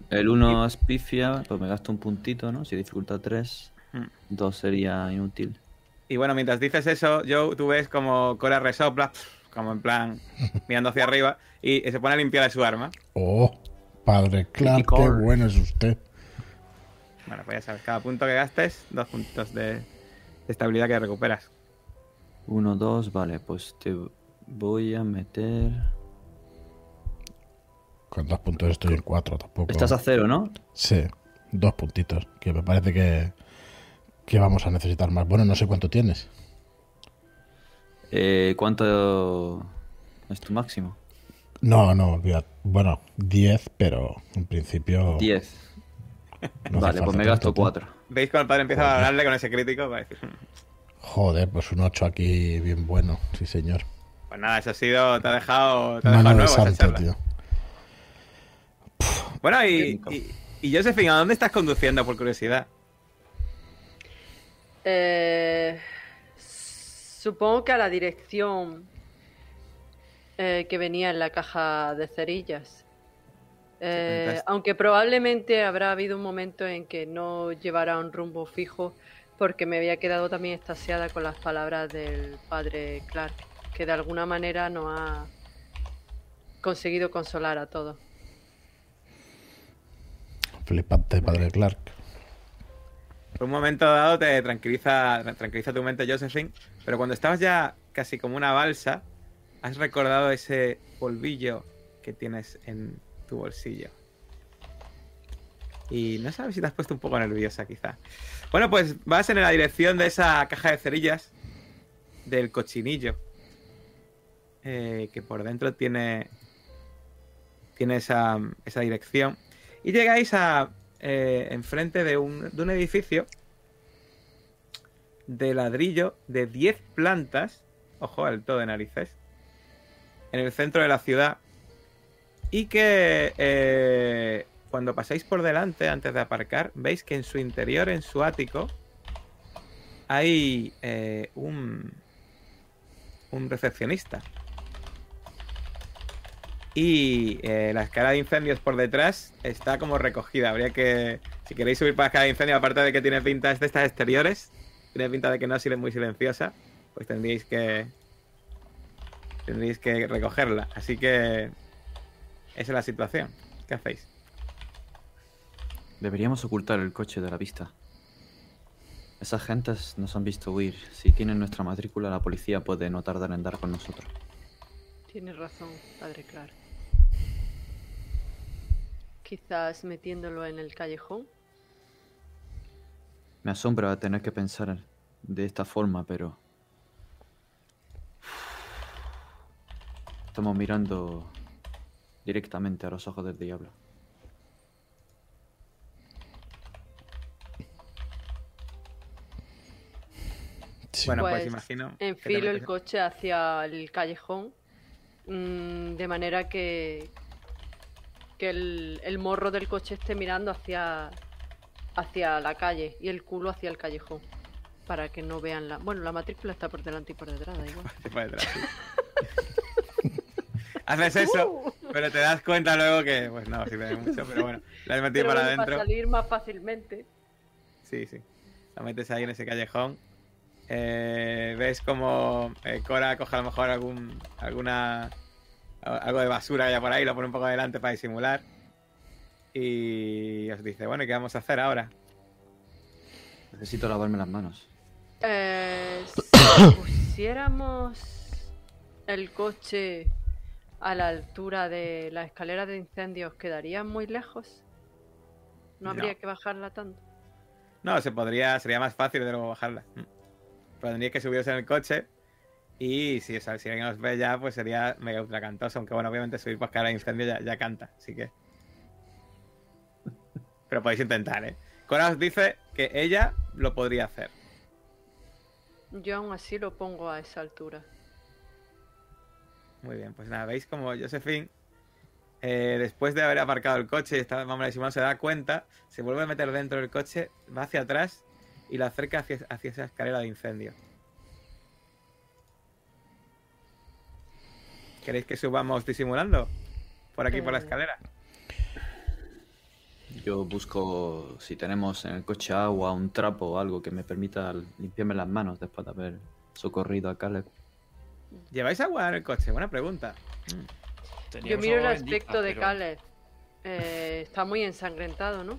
El 1 aspifia, pues me gasto un puntito, ¿no? Si dificultad 3, Hmm. 2 sería inútil. Y bueno, mientras dices eso, Joe, tú ves como Cora resopla, como en plan, mirando hacia arriba, y se pone a limpiar de su arma. Oh, padre Clark, qué bueno es usted. Bueno, pues ya sabes, cada punto que gastes, dos puntos de, de estabilidad que recuperas. 1, 2, vale, pues te voy a meter... Con dos puntos estoy en cuatro, tampoco. Estás a cero, ¿no? Sí, dos puntitos, que me parece que, que vamos a necesitar más. Bueno, no sé cuánto tienes. Eh, ¿Cuánto es tu máximo? No, no, olvidad. Bueno, 10, pero en principio. 10. No vale, pues me gasto tanto, 4. ¿Veis cuando el padre empieza a hablarle con ese crítico? Va a decir, "Hmm, Joder, pues un 8 aquí, bien bueno, sí, señor. pues nada, eso ha sido, te ha dejado, te ha Mano dejado de nuevo santo, tío. Bueno, y, y, y Josephine, ¿a dónde estás conduciendo, por curiosidad? Eh, supongo que a la dirección eh, que venía en la caja de cerillas. Eh, aunque probablemente habrá habido un momento en que no llevara un rumbo fijo porque me había quedado también extasiada con las palabras del padre Clark, que de alguna manera nos ha conseguido consolar a todos. Flipante, padre Clark. Por un momento dado te tranquiliza, tranquiliza tu mente, Josephine, pero cuando estabas ya casi como una balsa, has recordado ese polvillo que tienes en tu bolsillo. Y no sabes si te has puesto un poco nerviosa, quizá. Bueno, pues vas en la dirección de esa caja de cerillas del cochinillo. eh, que por dentro tiene. Tiene esa, esa dirección. Y llegáis a. eh, enfrente de un, de un edificio de ladrillo de 10 plantas. Ojo, alto de narices. En el centro de la ciudad. Y que eh, cuando pasáis por delante, antes de aparcar, veis que en su interior, en su ático, hay eh, un, un recepcionista. Y eh, la escala de incendios por detrás está como recogida. Habría que, si queréis subir para la escala de incendios, aparte de que tiene pinta de estas exteriores, tiene pinta de que no es muy silenciosa, pues tendríais que tendríais que recogerla. Así que esa es la situación. ¿Qué hacéis? Deberíamos ocultar el coche de la vista. Esas gentes nos han visto huir. Si tienen nuestra matrícula, la policía puede no tardar en dar con nosotros. Tienes razón, padre Clark. Quizás metiéndolo en el callejón. Me asombra tener que pensar de esta forma, pero... Estamos mirando directamente a los ojos del diablo. Sí. Bueno, pues, Pues, imagino. que Enfilo el coche hacia el callejón. mm, de manera que. que el, el morro del coche esté mirando hacia. hacia la calle y el culo hacia el callejón. Para que no vean la. Bueno, la matrícula está por delante y por detrás, da igual. Por detrás, sí. Haces eso, pero te das cuenta luego que, pues no, sirve de mucho, pero bueno, la has metido Pero para adentro. salir más fácilmente. Sí, sí. La metes ahí en ese callejón. Eh, ves como eh, Cora coge a lo mejor algún alguna a- algo de basura que haya por ahí, lo pone un poco adelante para disimular. Y os dice, bueno, ¿y qué vamos a hacer ahora? Necesito lavarme las manos. Eh, si pusiéramos el coche a la altura de la escalera de incendios, ¿quedaría muy lejos? No habría No. que bajarla tanto. No, se podría, sería más fácil de luego bajarla. Mm. Pero tendríais que subiros en el coche. Y si, o sea, si alguien os ve ya, pues sería mega ultra cantoso. Aunque bueno, obviamente subir por escalera de incendio ya, ya canta, así que. Pero podéis intentar, ¿eh? Cora os dice que ella lo podría hacer. Yo aún así lo pongo a esa altura. Muy bien, pues nada, veis como Josephine, eh, después de haber aparcado el coche menos disimulando, se da cuenta, se vuelve a meter dentro del coche, va hacia atrás y lo acerca hacia, hacia esa escalera de incendio. ¿Queréis que subamos disimulando? Por aquí, por la Eh. escalera. Yo busco si tenemos en el coche agua, un trapo o algo que me permita limpiarme las manos después de haber socorrido a Caleb. ¿Lleváis agua en el coche? Buena pregunta. Mm. Yo Teníamos miro el agua bendita, aspecto de pero Caleb. Eh, está muy ensangrentado, ¿no?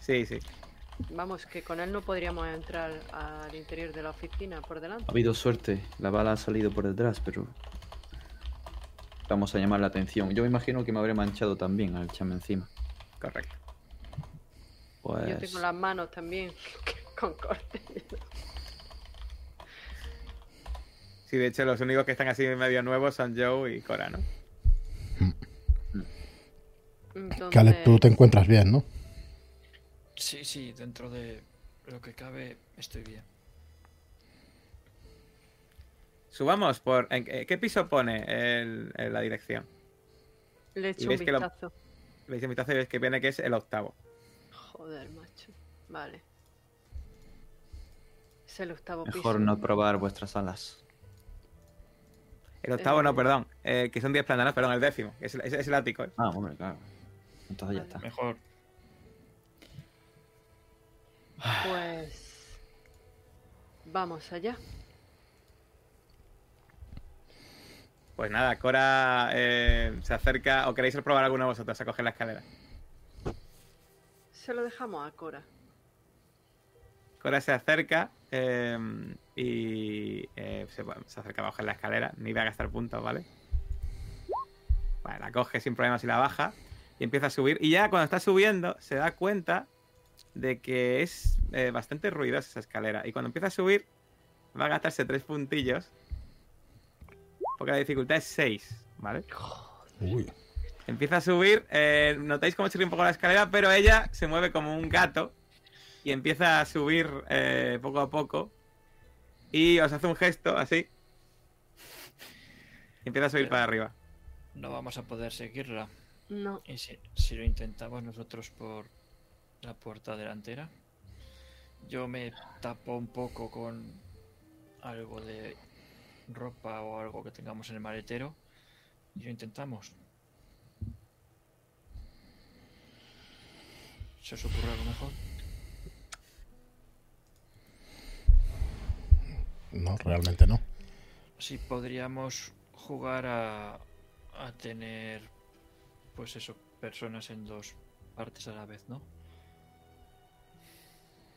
Sí, sí. Vamos, que con él no podríamos entrar al interior de la oficina por delante. Ha habido suerte, la bala ha salido por detrás, pero vamos a llamar la atención. Yo me imagino que me habré manchado también al echarme encima. Correcto. Pues Yo tengo las manos también con corte. Sí, de hecho, los únicos que están así medio nuevos son Joe y Cora, ¿no? Entonces, tú te encuentras bien, ¿no? Sí, sí, dentro de lo que cabe estoy bien. Subamos por... ¿en qué qué piso pone el- en la dirección? le echo un lo- vistazo. Veis en vistazo y veis que viene que es el octavo. Joder, macho. Vale. Es el octavo piso. mejor no probar vuestras alas. El octavo no, perdón. eh, que son 10 plantas, no, perdón, el décimo. Es, el- es- es el ático. ¿eh? Ah, hombre, claro. Entonces ya está. Mejor. Pues. Vamos allá. Pues nada, Cora eh, se acerca. ¿O queréis probar alguno de vosotros a coger la escalera? Se lo dejamos a Cora. Cora se acerca eh, y eh, se, se acerca a bajar la escalera. Ni va a gastar puntos, ¿vale? Vale, la coge sin problemas y la baja. Y empieza a subir. Y ya cuando está subiendo, se da cuenta de que es eh, bastante ruidosa esa escalera. Y cuando empieza a subir, va a gastarse tres puntillos. Porque la dificultad es 6, ¿vale? Uy. Empieza a subir, eh, notáis cómo chirría un poco la escalera, pero ella se mueve como un gato y empieza a subir eh, poco a poco y os hace un gesto así. Y empieza a subir Pero- para arriba. No vamos a poder seguirla. No. Y si, si lo intentamos nosotros por la puerta delantera, yo me tapo un poco con algo de ropa o algo que tengamos en el maletero y lo intentamos. ¿Se os ocurre algo mejor? No, realmente no. Sí, podríamos jugar a, a tener, pues eso, personas en dos partes a la vez, ¿no?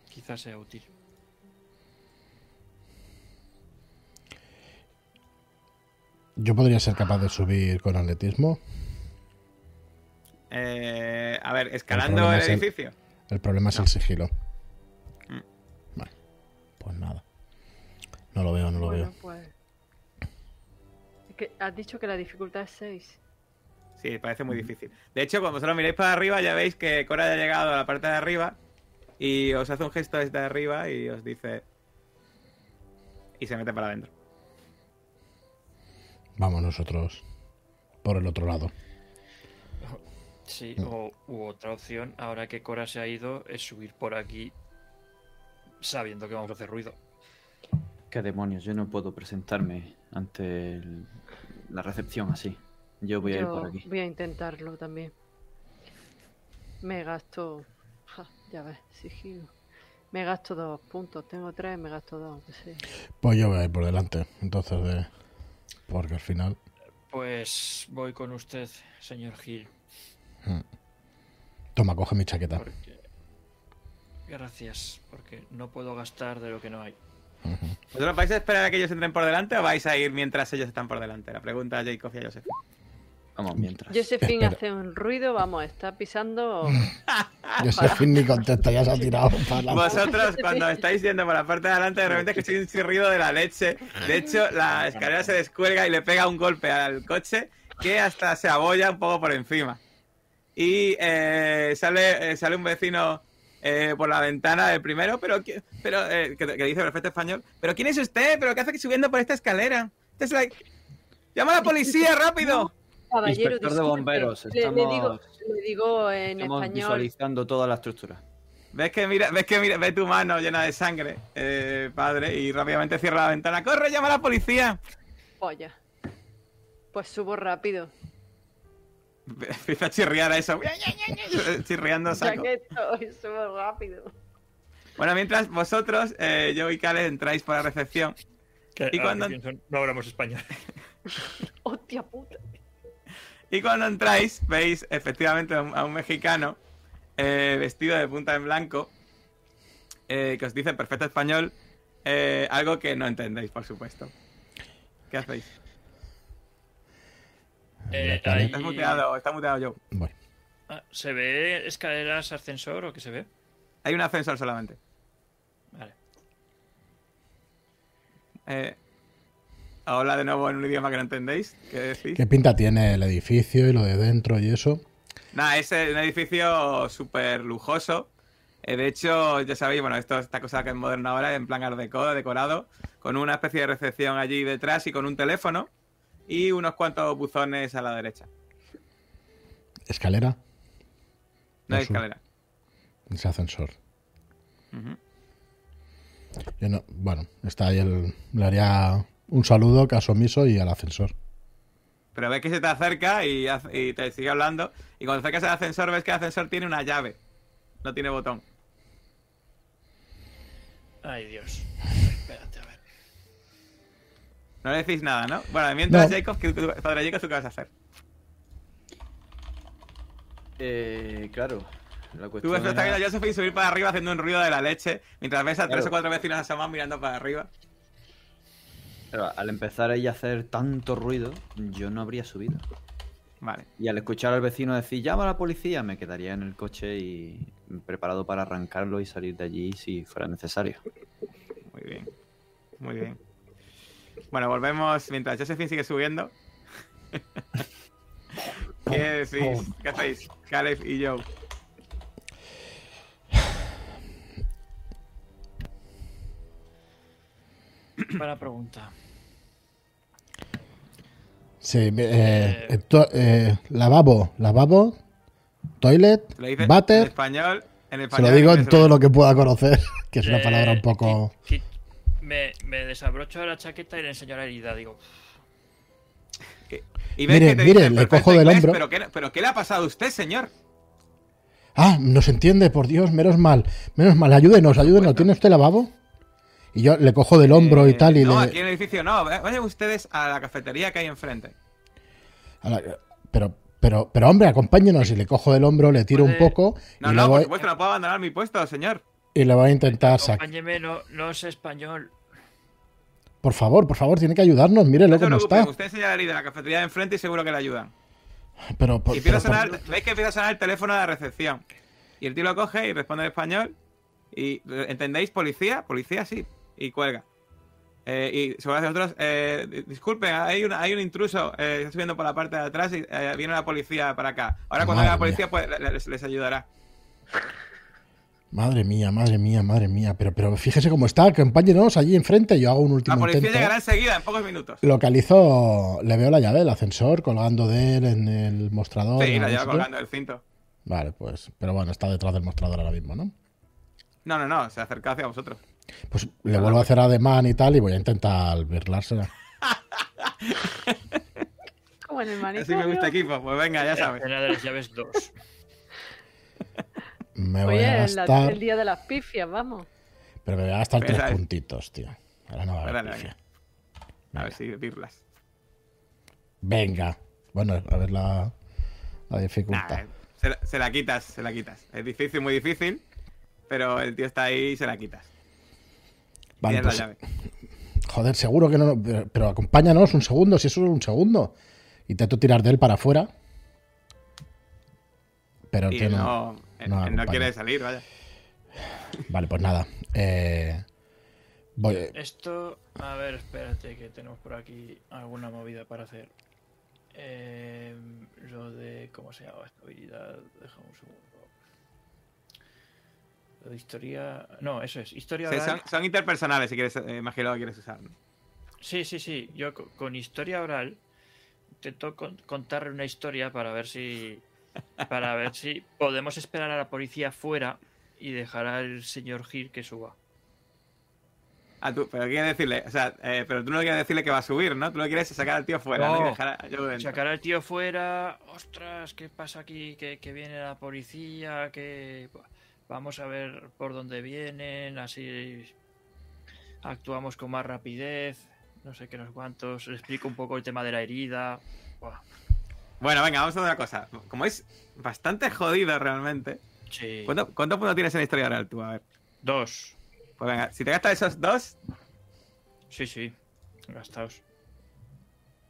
Quizás sea útil. Yo podría ser capaz de subir con atletismo. Eh, a ver, escalando el- edificio. El problema es el sigilo. Mm. Vale. Pues nada. No lo veo, no lo bueno, veo. pues. Es que has dicho que la dificultad es 6. Sí, parece muy difícil. De hecho, cuando vosotros miráis para arriba, ya veis que Cora ya ha llegado a la parte de arriba y os hace un gesto desde arriba y os dice. Y se mete para adentro. Vamos nosotros por el otro lado. Sí, o u otra opción, ahora que Cora se ha ido, es subir por aquí sabiendo que vamos a hacer ruido. ¿Qué demonios? Yo no puedo presentarme ante el- la recepción así. Yo voy a ir por aquí. voy a intentarlo también. Me gasto. ja, ya ves, sigilo. Me gasto dos puntos. Tengo tres, me gasto dos. Pues yo voy a ir por delante, entonces de... Porque al final... Pues voy con usted, señor Gil. Toma, coge mi chaqueta. Porque... Gracias, porque no puedo gastar de lo que no hay. ¿Vosotros vais a esperar a que ellos entren por delante o vais a ir mientras ellos están por delante? La pregunta a Jacob y a Joseph. Vamos, mientras. Josephine hace un ruido, vamos, está pisando. Josephine ni contesta, ya se ha tirado para adelante. Vosotros, cuando estáis yendo por la parte de adelante, de repente escucháis un chirrido de la leche. De hecho, la escalera se descuelga y le pega un golpe al coche que hasta se abolla un poco por encima. Y eh, sale, eh, sale un vecino eh, por la ventana del primero, pero, pero eh, que, que dice perfecto español. ¿Pero quién es usted? ¿Pero qué hace aquí subiendo por esta escalera? Es like, ¡Llama a la policía, rápido! Caballero, Inspector de bomberos, Le- le, estamos- digo, le digo en Estamos español. visualizando toda la estructura. ¿Ves que mira, ves que mira, ve tu mano llena de sangre, eh, padre, y rápidamente cierra la ventana. ¡Corre, llama a la policía! Polla. Pues subo rápido. Empieza a chirriar a eso. Chirriando Ya saco. que estoy, subo rápido. Bueno, mientras vosotros, eh, yo y Kale, entráis por la recepción. Que, ¿Y cuando- pienso, no hablamos español. Hostia puta. Y cuando entráis, veis efectivamente a un, a un mexicano eh, vestido de punta en blanco eh, que os dice en perfecto español eh, algo que no entendéis, por supuesto. ¿Qué hacéis? Eh, ahí- Estás muteado, está muteado yo. Bueno, Ah, ¿Se ve escaleras, ascensor o qué se ve? Hay un ascensor solamente. Vale. Eh, habla de nuevo en un idioma que no entendéis. ¿Qué decís? ¿qué pinta tiene el edificio y lo de dentro y eso? Nada, es un edificio súper lujoso. Eh, de hecho, ya sabéis, bueno, esto esta cosa que es moderna ahora, en plan art deco, decorado, con una especie de recepción allí detrás y con un teléfono y unos cuantos buzones a la derecha. ¿Escalera? No hay escalera. Ese ascensor. Ujú. Yo no- bueno, está ahí el... Le haría un saludo, caso omiso y al ascensor. Pero ves que se te acerca y, te sigue hablando. Y cuando acercas al ascensor, ves que el ascensor tiene una llave. No tiene botón. Ay, Dios. Espérate, a ver. No le decís nada, ¿no? Bueno, mientras No. Jacob, ¿qué- qué- padre Jacob, ¿tú qué vas a hacer? Eh, claro. La Tú cuestión ves hasta era- que Josephine subir para arriba haciendo un ruido de la leche, mientras ves a tres o cuatro vecinos asomados mirando para arriba. Claro, al empezar ella a hacer tanto ruido, yo no habría subido. Vale. Y al escuchar al vecino decir, llama a la policía, me quedaría en el coche y preparado para arrancarlo y salir de allí si fuera necesario. Muy bien. Muy bien. Bueno, volvemos mientras Josephine sigue subiendo. ¿Qué decís? ¿Qué hacéis? Caleb y Joe. Para pregunta. Sí, eh, eh, to- eh, lavabo, lavabo, toilet, Lo dice en váter. español. En Se español lo digo en todo lo que pueda conocer, que es una Eh, palabra un poco... Me, me desabrocho la chaqueta y le enseño la herida. Digo, Y ves Mire, que te mire, dice en le cojo del inglés, hombro. ¿pero qué, ¿Pero qué le ha pasado a usted, señor? Ah, nos entiende, por Dios, menos mal, menos mal, ayúdenos, ayúdenos, ¿tiene usted lavabo? Y yo le cojo del hombro y Eh, tal y no, le... aquí en el edificio no. Vayan ustedes a la cafetería que hay enfrente. a la- Pero, pero, pero hombre, acompáñenos y le cojo del hombro, le tiro un poco No, y, no, le por supuesto, no puedo abandonar mi puesto, señor. Y le voy a intentar sacar. acompáñeme, no, no sé español. Por favor, por favor, tiene que ayudarnos, mírelo No se cómo está. usted enseña la herida en la cafetería de enfrente y seguro que le ayudan. Pero, por- Y a por- veis que empieza a sonar el teléfono de la recepción. Y el tío lo coge y responde en español. Y ¿entendéis? Policía, policía, sí. Y cuelga. Eh, y sobre otros, eh, di- disculpen, hay un, hay un intruso, eh, está subiendo por la parte de atrás y eh, viene la policía para acá. Ahora cuando Madre venga la policía, pues le- les, les ayudará. Madre mía, madre mía, madre mía. Pero, pero fíjese cómo está, acompáñenos allí enfrente. Yo hago un La último policía intento. llegará enseguida, en pocos minutos. Localizo, le veo la llave del ascensor colgando de él en el mostrador. Sí, la lleva colgando del cinto. Vale, pues, pero bueno, está detrás del mostrador ahora mismo, ¿no? No, no, no, se acerca hacia vosotros. Pues le vuelvo a hacer ademán y tal y voy a intentar birlársela. Como en el Así manicomio. me gusta equipo, pues venga, ya sabes. Escena de las llaves 2. Me voy Oye, a en la- gastar, el día de las pifias, vamos. pero me voy a gastar tres puntitos, tío. Ahora no va a haber Dale, pifia. A ver si birlas. Venga. Bueno, a ver la, la dificultad. eh, se, la- se la quitas, se la quitas. Es difícil, muy difícil, pero el tío está ahí y se la quitas. vale, pues, la llave. joder, seguro que no. Pero, pero acompáñanos un segundo, si es solo un segundo. Intento tirar de él para afuera. Pero tío no. No, él- quiere salir, vaya. Vale, pues nada. Eh, voy, Esto, a ver, espérate, que tenemos por aquí alguna movida para hacer. Eh, lo de, ¿cómo se llama? Estabilidad, déjame un segundo. Lo de historia, no, eso es, historia Sí, oral. son, son interpersonales, si quieres, eh, imagino que quieres usar. ¿no? Sí, sí, sí. Yo co- con historia oral intento con- contarle una historia para ver si para ver si podemos esperar a la policía fuera y dejar al señor Gil que suba. Ah, tú, pero quieres decirle, o sea, eh, pero tú no quieres decirle que va a subir, ¿no? Tú lo quieres sacar al tío fuera, ¿no? No. Y dejar a yo dentro. Sacar al tío fuera, ostras, ¿qué pasa aquí? Que, que viene la policía, que vamos a ver por dónde vienen, así actuamos con más rapidez, no sé qué, no sé cuántos, le explico un poco el tema de la herida. Buah, Bueno, venga, vamos a hacer una cosa. Como es bastante jodido realmente. sí. ¿Cuánto, ¿Cuántos puntos tienes en historia oral tú? A ver. Dos. Pues venga, si te gastas esos dos, Sí, sí. Gastados.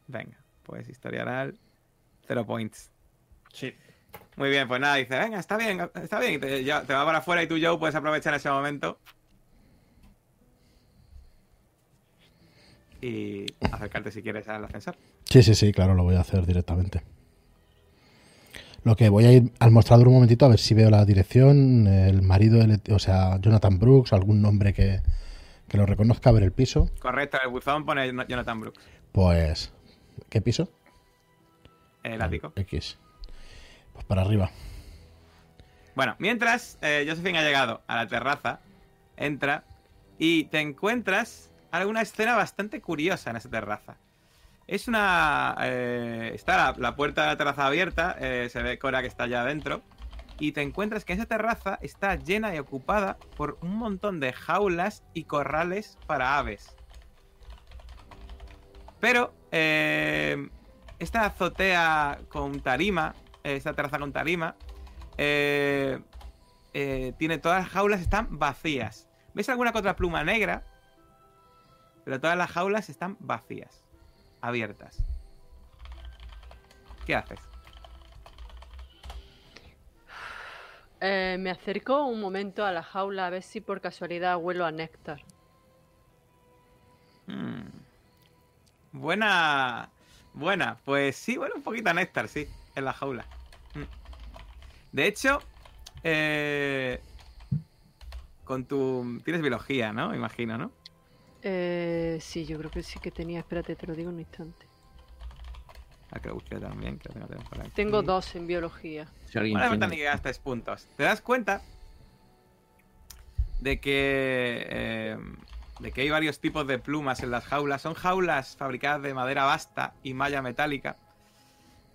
venga, pues historia oral, cero points. Sí. Muy bien, pues nada, dice, venga, está bien, está bien. Y te, ya- te va para afuera y tú, Joe, puedes aprovechar ese momento. Y acercarte si quieres al ascensor. Sí, sí, sí, claro, lo voy a hacer directamente. Lo que voy a ir al mostrador un momentito a ver si veo la dirección, el marido, del- o sea, Jonathan Brooks, algún nombre que, que lo reconozca, a ver el piso. Correcto, el buzón pone Jonathan Brooks, Pues, ¿qué piso? el ático. X. Pues para arriba. Bueno, mientras eh, Josephine ha llegado a la terraza, entra y te encuentras alguna escena bastante curiosa en esa terraza. Es una... eh, está la, puerta de la terraza abierta, eh, se ve Cora que está allá adentro, y te encuentras que esa terraza está llena y ocupada por un montón de jaulas y corrales para aves. Pero eh, esta azotea con tarima, eh, esta terraza con tarima, tiene todas las jaulas están vacías. ¿Ves alguna que otra pluma negra? Pero todas las jaulas están vacías, abiertas. ¿Qué haces? Eh, me acerco un momento a la jaula a ver si por casualidad huelo a néctar. Hmm. Buena, buena. Pues sí, bueno, un poquito a néctar, sí, en la jaula. Hmm. De hecho, eh, con tu... Tienes biología, ¿no? Imagino, ¿no? Eh, sí, yo creo que sí que tenía. Espérate, te lo digo en un instante. Ah, que busqué también, que lo tengo también por aquí. Tengo dos en biología. Si alguien No falta tiene- ni que gastes puntos. ¿Te das cuenta de que eh, de que hay varios tipos de plumas en las jaulas? Son jaulas fabricadas de madera basta y malla metálica.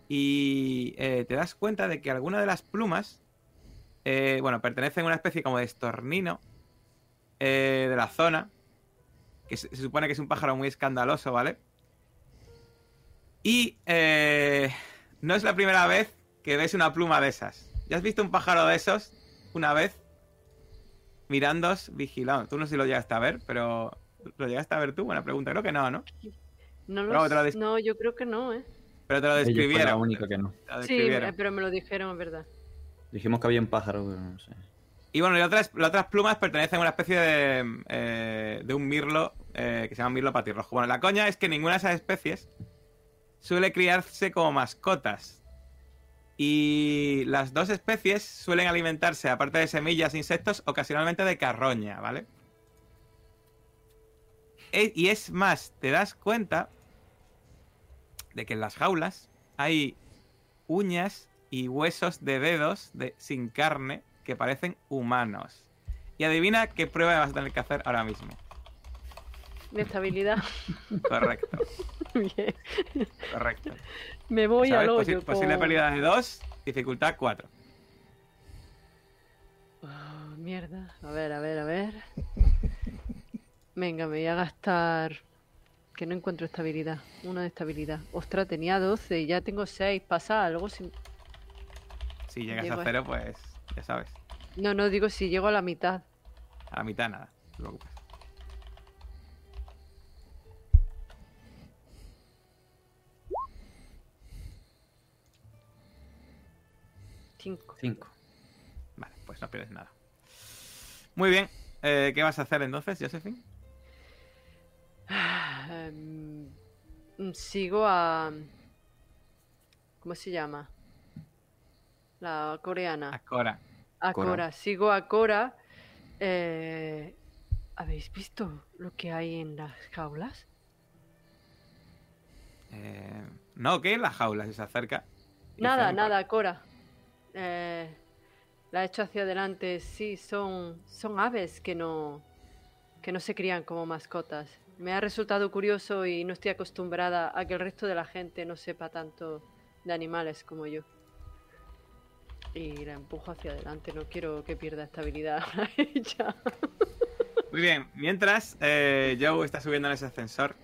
Y eh, te das cuenta de que algunas de las plumas, eh, bueno, pertenecen a una especie como de estornino eh, de la zona, que se, se supone que es un pájaro muy escandaloso, ¿vale? Y eh, no es la primera vez que ves una pluma de esas. ¿Ya has visto un pájaro de esos una vez? Mirándos, vigilando. Tú no sé si lo llegaste a ver, pero ¿lo llegaste a ver tú? Buena pregunta. Creo que no, ¿no? No, lo lo no, yo creo que no, ¿eh? Pero te lo describieron. la única que no. Sí, eh, pero me lo dijeron, es verdad. Dijimos que había un pájaro, pero no sé. Y bueno, y otras, las otras plumas pertenecen a una especie de, eh, de un mirlo eh, que se llama mirlo patirrojo. Bueno, la coña es que ninguna de esas especies suele criarse como mascotas. Y las dos especies suelen alimentarse, aparte de semillas e insectos, ocasionalmente de carroña, ¿vale? E- y es más, te das cuenta de que en las jaulas hay uñas y huesos de dedos de, sin carne que parecen humanos. Y adivina qué prueba vas a tener que hacer ahora mismo. De estabilidad. Correcto, Bien. correcto. Me voy Posi- hoyo. posible pérdida de 2, dificultad 4. Ah, mierda. A ver, a ver, a ver. Venga, me voy a gastar. Que no encuentro estabilidad. Una de estabilidad. Ostras, tenía 12 y ya tengo 6. Pasa algo. Si... Si llegas Llego a a- cero, pues ya sabes. No, no, digo si llego a la mitad. A la mitad nada, no te preocupes. Cinco. 5. Vale, pues no pierdes nada. Muy bien. eh, ¿Qué vas a hacer entonces, Josephine? Em, sigo a. ¿Cómo se llama? La coreana. A Cora. A Cora. Cora. Sigo a Cora. Eh, ¿Habéis visto lo que hay en las jaulas? Eh, no, que en la jaula, si se acerca. Nada, nada, Cora. Eh, la he hecho hacia adelante. Sí, son, son aves que no, que no se crían como mascotas. Me ha resultado curioso y no estoy acostumbrada a que el resto de la gente no sepa tanto de animales como yo. Y la empujo hacia adelante. No quiero que pierda estabilidad. Muy bien, mientras eh, Joe está subiendo en ese ascensor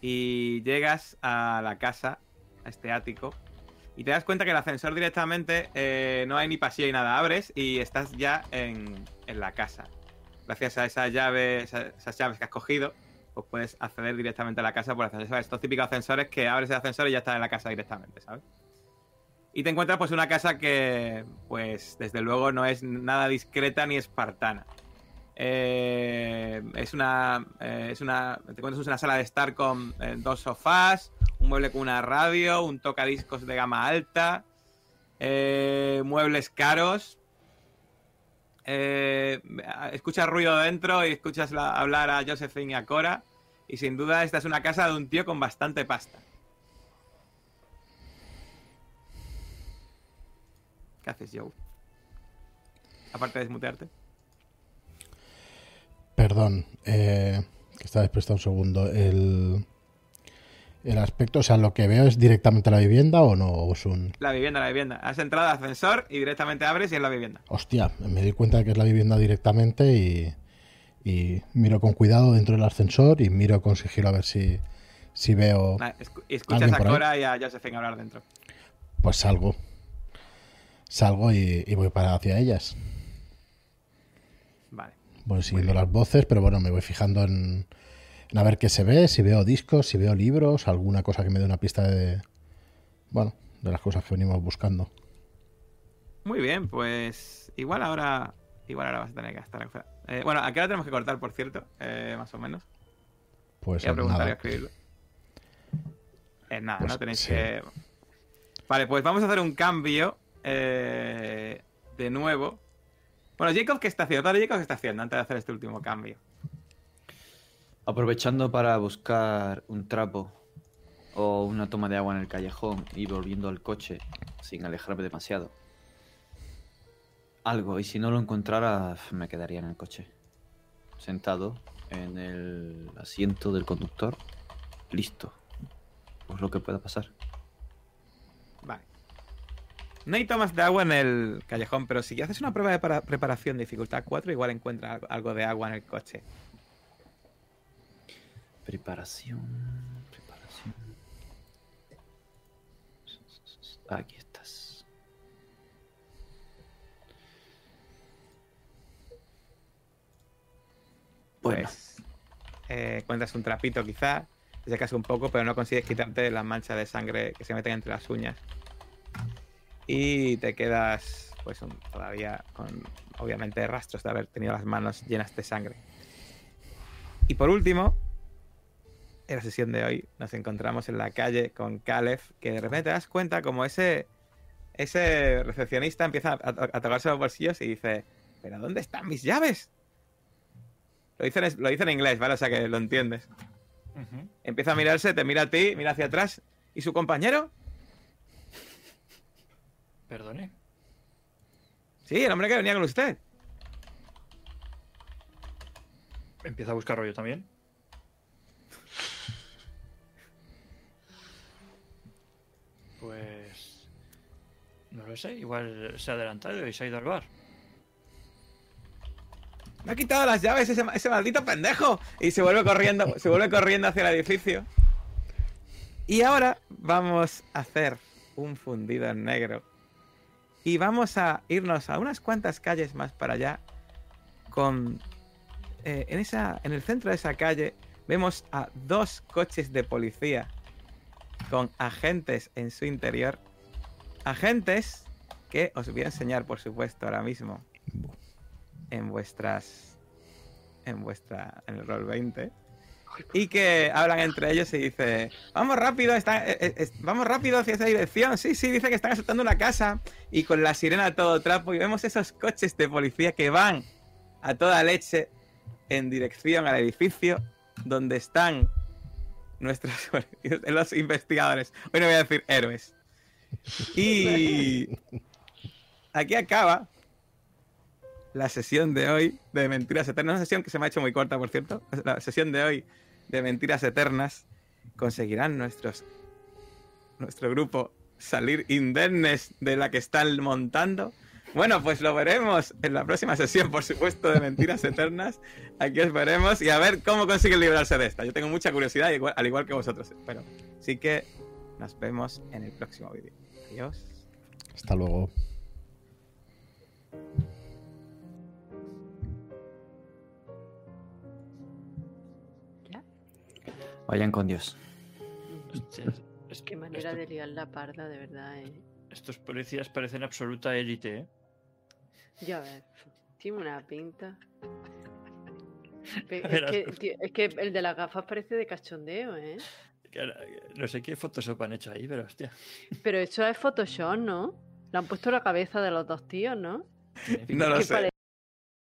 y llegas a la casa, a este ático, y te das cuenta que el ascensor directamente eh, no hay ni pasillo ni nada, abres y estás ya en, en la casa. Gracias a esa llave, esa- esas llaves que has cogido, pues puedes acceder directamente a la casa por ascensor. Estos típicos ascensores que abres el ascensor y ya estás en la casa directamente, ¿sabes? Y te encuentras pues una casa que, pues, desde luego no es nada discreta ni espartana. Eh, es una. eh, es una. Te encuentras una sala de estar con eh, dos sofás, un mueble con una radio, un tocadiscos de gama alta, eh, muebles caros. Eh, escuchas ruido dentro y escuchas la- hablar a Josephine y a Cora. Y sin duda, esta es una casa de un tío con bastante pasta. ¿Qué haces, Joe? Aparte de desmutearte. Perdón, eh, que está desprestado un segundo. El, el aspecto, o sea, lo que veo es directamente la vivienda o no, o es un... La vivienda, la vivienda. Has entrado al ascensor y directamente abres y es la vivienda. Hostia, me di cuenta de que es la vivienda directamente y, y miro con cuidado dentro del ascensor y miro con sigilo a ver si, si veo... Nah, escuchas ¿Alguien a? Cora y a Josephine hablar dentro. Pues salgo. Salgo y, y voy para hacia ellas. Vale. Voy siguiendo las voces, pero bueno, me voy fijando en, en a ver qué se ve, si veo discos, si veo libros, alguna cosa que me dé una pista de... Bueno, de las cosas que venimos buscando. Muy bien, pues igual ahora. Igual ahora vas a tener que estar afuera. Eh, bueno, ¿a qué hora tenemos que cortar, por cierto? Eh, más o menos. Pues Voy a y a nada. escribirlo. Eh, nada, Pues no tenéis sí. que. Vale, pues vamos a hacer un cambio. eh, de nuevo. Bueno, Jacob, ¿qué está haciendo? Jacob, ¿qué está haciendo antes de hacer este último cambio? Aprovechando para buscar un trapo o una toma de agua en el callejón y volviendo al coche sin alejarme demasiado. Algo, y si no lo encontrara, me quedaría en el coche. Sentado en el asiento del conductor, listo. Pues lo que pueda pasar. Vale. No hay tomas de agua en el callejón, pero si haces una prueba de para- preparación de dificultad 4, igual encuentras algo de agua en el coche. Preparación. Preparación. Aquí estás. Pues eh, encuentras un trapito quizá, te sacas un poco, pero no consigues quitarte las manchas de sangre que se meten entre las uñas. Y te quedas, pues, un- todavía con, obviamente, rastros de haber tenido las manos llenas de sangre. Y por último, en la sesión de hoy nos encontramos en la calle con Caleb, que de repente te das cuenta como ese, ese recepcionista empieza a, tocarse los bolsillos y dice, ¿pero dónde están mis llaves? Lo dice, en, lo dice en inglés, ¿vale? O sea que lo entiendes. Empieza a mirarse, te mira a ti, mira hacia atrás. ¿Y su compañero? Perdone. Sí, el hombre que venía con usted. Empieza a buscar rollo también. Pues. No lo sé, igual se ha adelantado y se ha ido al bar. Me ha quitado las llaves ese, ese maldito pendejo. Y se vuelve corriendo, se vuelve corriendo hacia el edificio. Y ahora vamos a hacer un fundido en negro. Y vamos a irnos a unas cuantas calles más para allá. Con. eh, en, esa, en el centro de esa calle vemos a dos coches de policía con agentes en su interior. Agentes que os voy a enseñar, por supuesto, ahora mismo. En vuestras en vuestra en el rol 20 y que hablan entre ellos y dice vamos rápido eh, eh, vamos rápido hacia esa dirección sí sí dice que están asaltando una casa y con la sirena a todo trapo y vemos esos coches de policía que van a toda leche en dirección al edificio donde están nuestros los investigadores hoy no voy a decir héroes y aquí acaba la sesión de hoy de Mentiras Eternas. Una sesión que se me ha hecho muy corta, por cierto. La sesión de hoy de Mentiras Eternas. ¿Conseguirán nuestros nuestro grupo salir indemnes de la que están montando? Bueno, pues lo veremos en la próxima sesión, por supuesto, de Mentiras Eternas. Aquí os veremos y a ver cómo consiguen librarse de esta. Yo tengo mucha curiosidad, igual- al igual que vosotros. Pero sí que nos vemos en el próximo vídeo. Adiós. Hasta luego. ¿Ya? Vayan con Dios. Es Qué que manera esto- de liar la parda, de verdad, eh. estos policías parecen absoluta élite, ¿eh? Ya ves, tiene una pinta. Es que, haz- tío, es que el de las gafas parece de cachondeo, ¿eh? No sé qué Photoshop han hecho ahí, pero hostia. Pero eso es Photoshop, ¿no? Le han puesto la cabeza de los dos tíos, ¿no? No lo sé. pare-